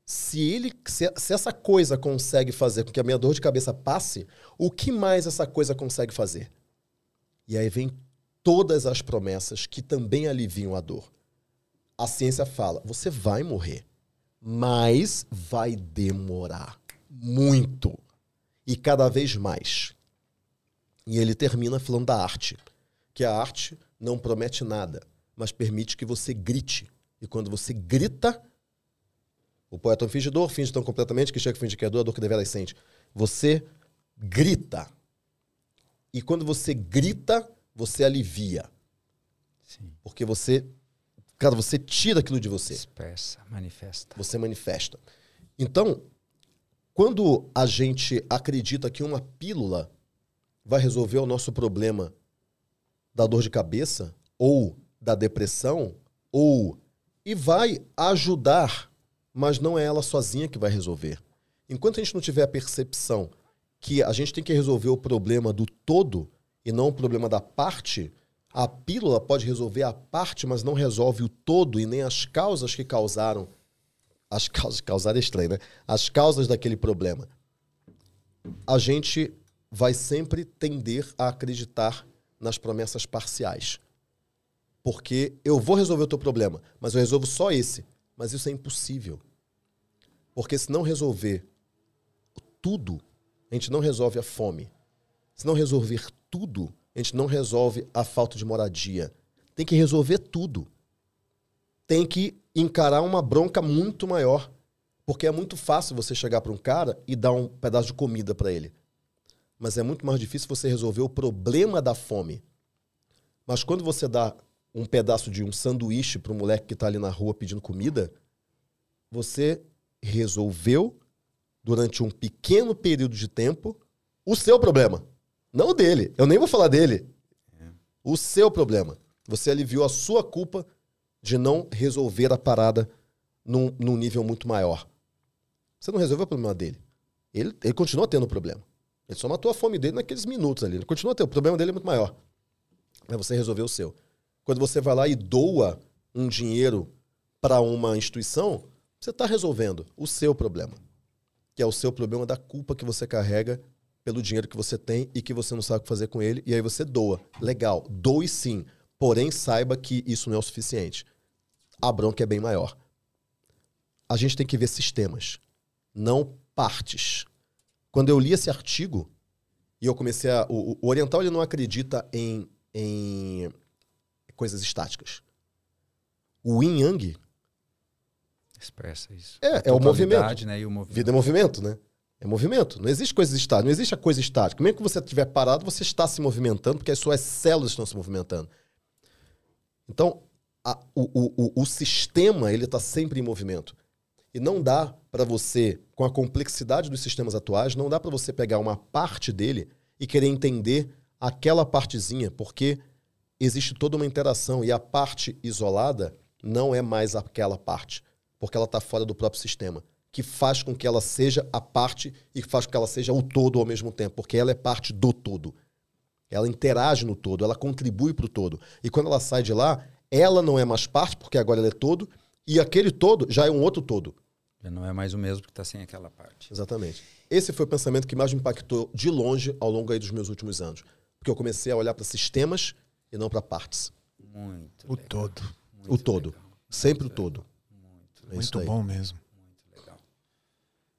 S3: se ele se, se, essa coisa consegue fazer com que a minha dor de cabeça passe, o que mais essa coisa consegue fazer? E aí vem todas as promessas que também aliviam a dor. A ciência fala: você vai morrer, mas vai demorar muito e cada vez mais. E ele termina falando da arte, que a arte não promete nada, mas permite que você grite. E quando você grita, o poeta não finge dor, finge tão completamente que chega a fingir que é dor, a dor que deveras sente. Você grita. E quando você grita, você alivia.
S1: Sim.
S3: Porque você, cara, você tira aquilo de você.
S1: Expressa, manifesta.
S3: Você manifesta. Então, quando a gente acredita que uma pílula vai resolver o nosso problema da dor de cabeça ou da depressão ou e vai ajudar mas não é ela sozinha que vai resolver. Enquanto a gente não tiver a percepção que a gente tem que resolver o problema do todo e não o problema da parte, a pílula pode resolver a parte, mas não resolve o todo e nem as causas que causaram. As causas causaram é estranho, né? As causas daquele problema. A gente vai sempre tender a acreditar nas promessas parciais. Porque eu vou resolver o teu problema, mas eu resolvo só esse. Mas isso é impossível. Porque se não resolver tudo, a gente não resolve a fome. Se não resolver tudo, a gente não resolve a falta de moradia. Tem que resolver tudo. Tem que encarar uma bronca muito maior. Porque é muito fácil você chegar para um cara e dar um pedaço de comida para ele. Mas é muito mais difícil você resolver o problema da fome. Mas quando você dá um pedaço de um sanduíche para um moleque que está ali na rua pedindo comida, você resolveu, durante um pequeno período de tempo, o seu problema. Não o dele. Eu nem vou falar dele. É. O seu problema. Você aliviou a sua culpa de não resolver a parada num, num nível muito maior. Você não resolveu o problema dele. Ele, ele continua tendo problema. Ele só matou a fome dele naqueles minutos ali. Ele continua tendo. O problema dele é muito maior. Mas você resolveu o seu. Quando você vai lá e doa um dinheiro para uma instituição, você está resolvendo o seu problema. Que é o seu problema da culpa que você carrega pelo dinheiro que você tem e que você não sabe o que fazer com ele. E aí você doa. Legal, doe sim. Porém, saiba que isso não é o suficiente. A bronca é bem maior. A gente tem que ver sistemas, não partes. Quando eu li esse artigo, e eu comecei a. O, o oriental ele não acredita em, em coisas estáticas. O yin yang
S1: expressa isso.
S3: É, é o movimento.
S1: Né, e o movimento.
S3: Vida é movimento, né? É movimento. Não existe coisas estáticas, não existe a coisa estática. Mesmo que você estiver parado, você está se movimentando, porque as suas células estão se movimentando. Então, a, o, o, o, sistema ele está sempre em movimento. E não dá para você, com a complexidade dos sistemas atuais, não dá para você pegar uma parte dele e querer entender aquela partezinha, porque existe toda uma interação e a parte isolada não é mais aquela parte, porque ela está fora do próprio sistema, que faz com que ela seja a parte e faz com que ela seja o todo ao mesmo tempo, porque ela é parte do todo. Ela interage no todo, ela contribui para o todo. E quando ela sai de lá, ela não é mais parte, porque agora ela é todo, e aquele todo já é um outro todo.
S1: Já não é mais o mesmo que está sem aquela parte.
S3: Exatamente. Esse foi o pensamento que mais me impactou de longe ao longo dos meus últimos anos. Porque eu comecei a olhar para sistemas e não para partes.
S1: Muito.
S2: O legal. todo.
S3: Muito o todo. Legal. Sempre o todo.
S2: Muito, é muito bom mesmo. Muito legal.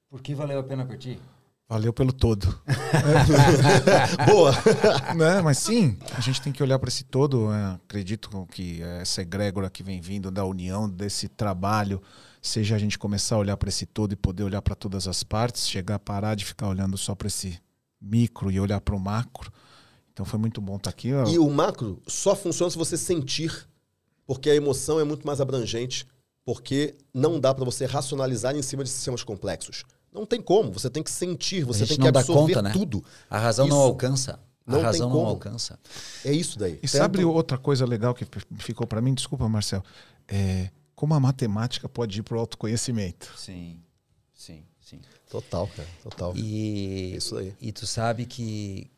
S1: Por que valeu a pena curtir?
S2: Valeu pelo todo. *laughs*
S3: Boa! *laughs*
S2: né? Mas sim, a gente tem que olhar para esse todo. É, acredito que essa egrégora que vem vindo da união, desse trabalho, seja a gente começar a olhar para esse todo e poder olhar para todas as partes, chegar a parar de ficar olhando só para esse micro e olhar para o macro então foi muito bom estar tá aqui. Ó.
S3: E o macro só funciona se você sentir, porque a emoção é muito mais abrangente, porque não dá para você racionalizar em cima de sistemas complexos. Não tem como, você tem que sentir, você tem que absorver conta, né? tudo.
S1: A razão isso. não alcança. Não a razão não alcança.
S3: É isso daí.
S2: E sabe outra coisa legal que ficou para mim? Desculpa, Marcel. É, como a matemática pode ir para o autoconhecimento.
S1: Sim. sim, sim.
S3: Total, cara, total.
S1: E,
S3: É isso aí.
S1: e tu sabe que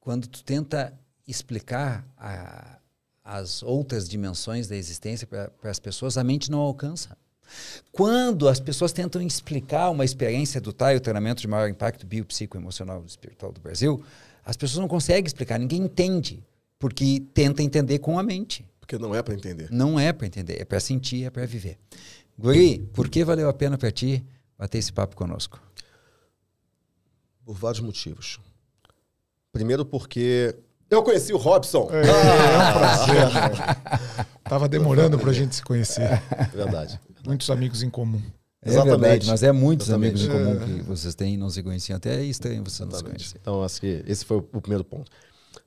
S1: quando tu tenta explicar a- as outras dimensões da existência para as pessoas, a mente não alcança. Quando as pessoas tentam explicar uma experiência do TAI, o treinamento de maior impacto biopsicoemocional e espiritual do Brasil, as pessoas não conseguem explicar, ninguém entende, porque tenta entender com a mente.
S3: Porque não é pra entender.
S1: Não é para entender, é para sentir, é para viver. Guri, por que valeu a pena para ti bater esse papo conosco?
S3: Por vários motivos. Primeiro porque eu conheci o Robson.
S2: É, é um prazer. cara. Tava demorando pra gente se conhecer.
S3: Verdade.
S2: Muitos amigos em comum.
S1: É
S3: Exatamente.
S1: verdade, mas é muitos
S3: Exatamente.
S1: amigos em comum que vocês têm e não se conheciam. Até é estranho vocês não se
S3: Exatamente.
S1: conhecerem.
S3: Então, acho que esse foi o primeiro ponto.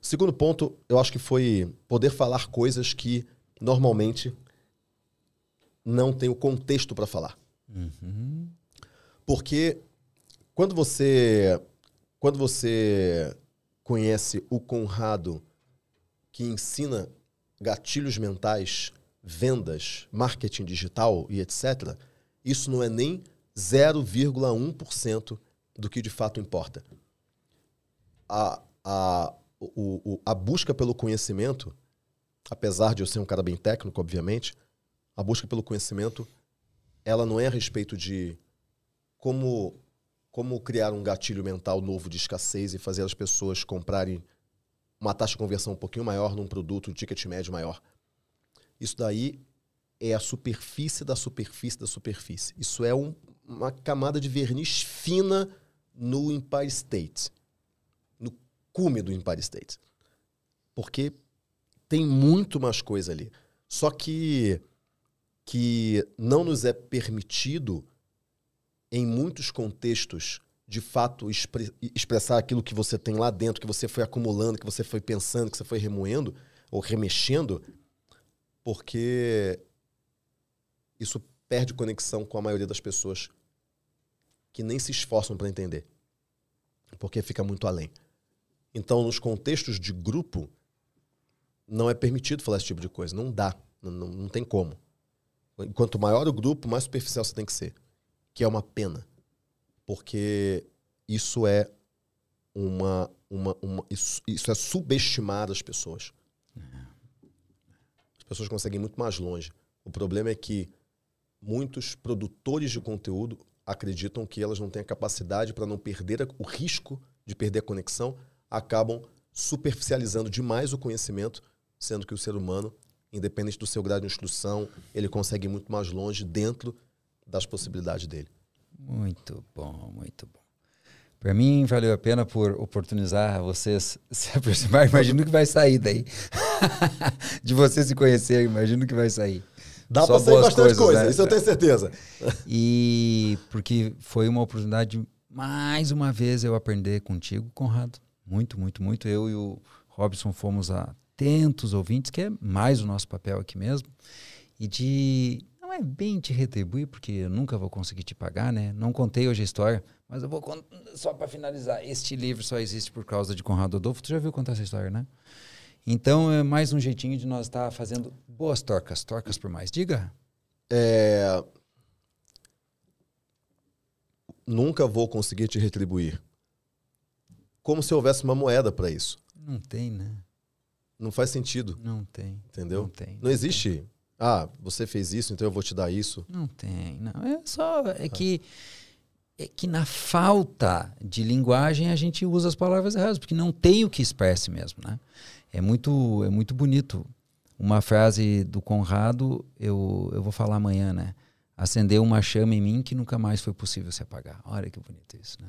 S3: O segundo ponto, eu acho que foi poder falar coisas que normalmente não tem o contexto para falar.
S1: Uhum.
S3: Porque quando você quando você conhece o Conrado que ensina gatilhos mentais, vendas, marketing digital e etc, isso não é nem 0,1% do que de fato importa. A, a, o, o- a busca pelo conhecimento, apesar de eu ser um cara bem técnico, obviamente, a busca pelo conhecimento, ela não é a respeito de como como criar um gatilho mental novo de escassez e fazer as pessoas comprarem uma taxa de conversão um pouquinho maior num produto, um ticket médio maior. Isso daí é a superfície da superfície da superfície. Isso é um- uma camada de verniz fina no Empire State, no cume do Empire State. Porque tem muito mais coisa ali. Só que que não nos é permitido em muitos contextos, de fato, expre- expressar aquilo que você tem lá dentro, que você foi acumulando, que você foi pensando, que você foi remoendo ou remexendo, porque isso perde conexão com a maioria das pessoas que nem se esforçam para entender, porque fica muito além. Então, nos contextos de grupo, não é permitido falar esse tipo de coisa, não dá, não, não, não tem como. Quanto maior o grupo, mais superficial você tem que ser que é uma pena, porque isso é uma, uma, uma isso, isso é subestimar as pessoas. As pessoas conseguem ir muito mais longe. O problema é que muitos produtores de conteúdo acreditam que elas não têm a capacidade para não perder o risco de perder a conexão, acabam superficializando demais o conhecimento, sendo que o ser humano, independente do seu grau de instrução, ele consegue ir muito mais longe dentro das possibilidades dele.
S1: Muito bom, muito bom. Para mim, valeu a pena por oportunizar vocês se *laughs* aproximar. Imagino que vai sair daí. *laughs* De vocês se conhecerem, imagino que vai sair.
S3: Dá pra sair bastante
S1: coisas,
S3: coisa,
S1: né?
S3: isso eu tenho certeza. *laughs*
S1: E porque foi uma oportunidade, mais uma vez, eu aprender contigo, Conrado. Muito, muito, muito. Eu e o Robson fomos atentos ouvintes, que é mais o nosso papel aqui mesmo. E de. Não é bem te retribuir, porque eu nunca vou conseguir te pagar, né? Não contei hoje a história, mas eu vou só para finalizar. Este livro só existe por causa de Conrado Adolfo. Tu já viu contar essa história, né? Então é mais um jeitinho de nós estar fazendo boas torcas, torcas por mais. Diga.
S3: É, Nunca vou conseguir te retribuir. Como se houvesse uma moeda para isso.
S1: Não tem, né?
S3: Não faz sentido,
S1: Não tem.
S3: entendeu?
S1: Não tem.
S3: Não existe. Ah, você fez isso, então eu vou te dar isso.
S1: Não tem, não. É só é que é que na falta de linguagem a gente usa as palavras erradas, porque não tem o que expresse mesmo, né? É muito é muito bonito. Uma frase do Conrado, eu, eu vou falar amanhã, né? Acendeu uma chama em mim que nunca mais foi possível se apagar. Olha que bonito isso, né?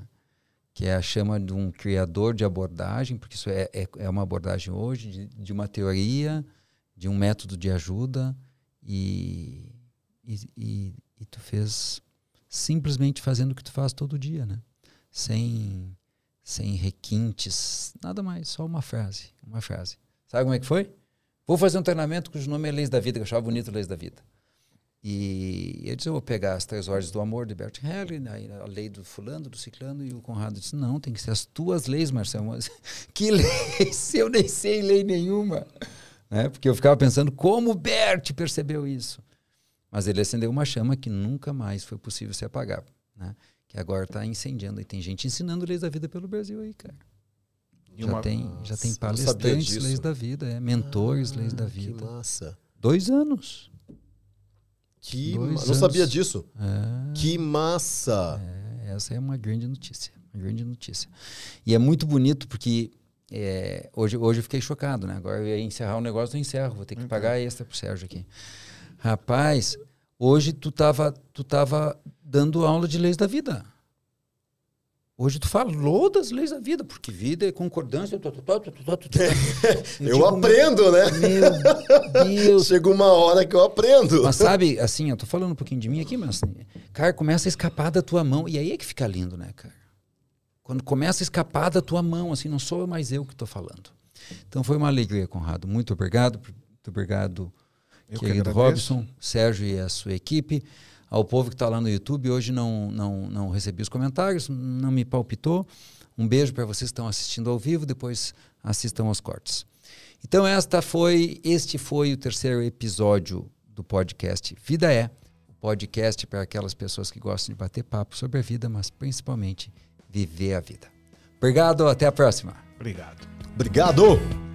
S1: Que é a chama de um criador de abordagem, porque isso é, é, é uma abordagem hoje, de, de uma teoria, de um método de ajuda, e, e, e, e tu fez simplesmente fazendo o que tu faz todo dia, né? Sem, sem requintes, nada mais, só uma frase, uma frase. Sabe como é que foi? Vou fazer um treinamento cujo nome é Leis da Vida, que eu achava bonito Leis da Vida. E eu disse, eu vou pegar as três ordens do amor de Bert Helling, aí a lei do fulano, do ciclano, e o Conrado disse, não, tem que ser as tuas leis, Marcelo. Mas, *laughs* que leis? Eu nem sei lei nenhuma. Né? Porque eu ficava pensando como o Bert percebeu isso. Mas ele acendeu uma chama que nunca mais foi possível se apagar. né? Que agora está incendiando e tem gente ensinando leis da vida pelo Brasil aí, cara.
S2: E
S1: Já
S2: uma-
S1: tem, já tem palestrantes, leis da vida, é, mentores, leis da
S3: Ah,
S1: vida.
S3: Que massa.
S1: Dois anos.
S3: Que
S1: Dois
S3: ma- Não
S1: anos.
S3: sabia disso.
S1: É.
S3: Que massa.
S1: É, essa é uma grande notícia, uma grande notícia. E é muito bonito porque é, hoje, hoje eu fiquei chocado, né? Agora eu ia encerrar o negócio, eu encerro, vou ter que pagar extra pro Sérgio aqui. Rapaz, hoje tu tava, tu tava dando aula de leis da vida. Hoje tu falou das leis da vida, porque vida é concordância. tu, tu, tu, tu, tu, tu, tu. *laughs*
S3: Eu
S1: Tipo,
S3: aprendo, né?
S1: Meu Deus, *laughs*
S3: Chega uma hora que eu aprendo.
S1: mas sabe, assim, eu tô falando um pouquinho de mim aqui, mas, assim, cara, começa a escapar da tua mão. E aí é que fica lindo, né, cara? Quando começa a escapar da tua mão, assim, não sou mais eu que tô falando. Então foi uma alegria, Conrado. Muito obrigado. Muito obrigado,
S2: Eu que
S1: querido
S2: agradeço.
S1: Robson, Sérgio e a sua equipe. Ao povo que está lá no YouTube, hoje não, não, não recebi os comentários, não me palpitou. Um beijo para vocês que estão assistindo ao vivo, depois assistam aos cortes. Então esta foi, este foi o terceiro episódio do podcast Vida é, podcast para aquelas pessoas que gostam de bater papo sobre a vida, mas principalmente viver a vida. Obrigado, até a próxima.
S2: Obrigado.
S3: Obrigado.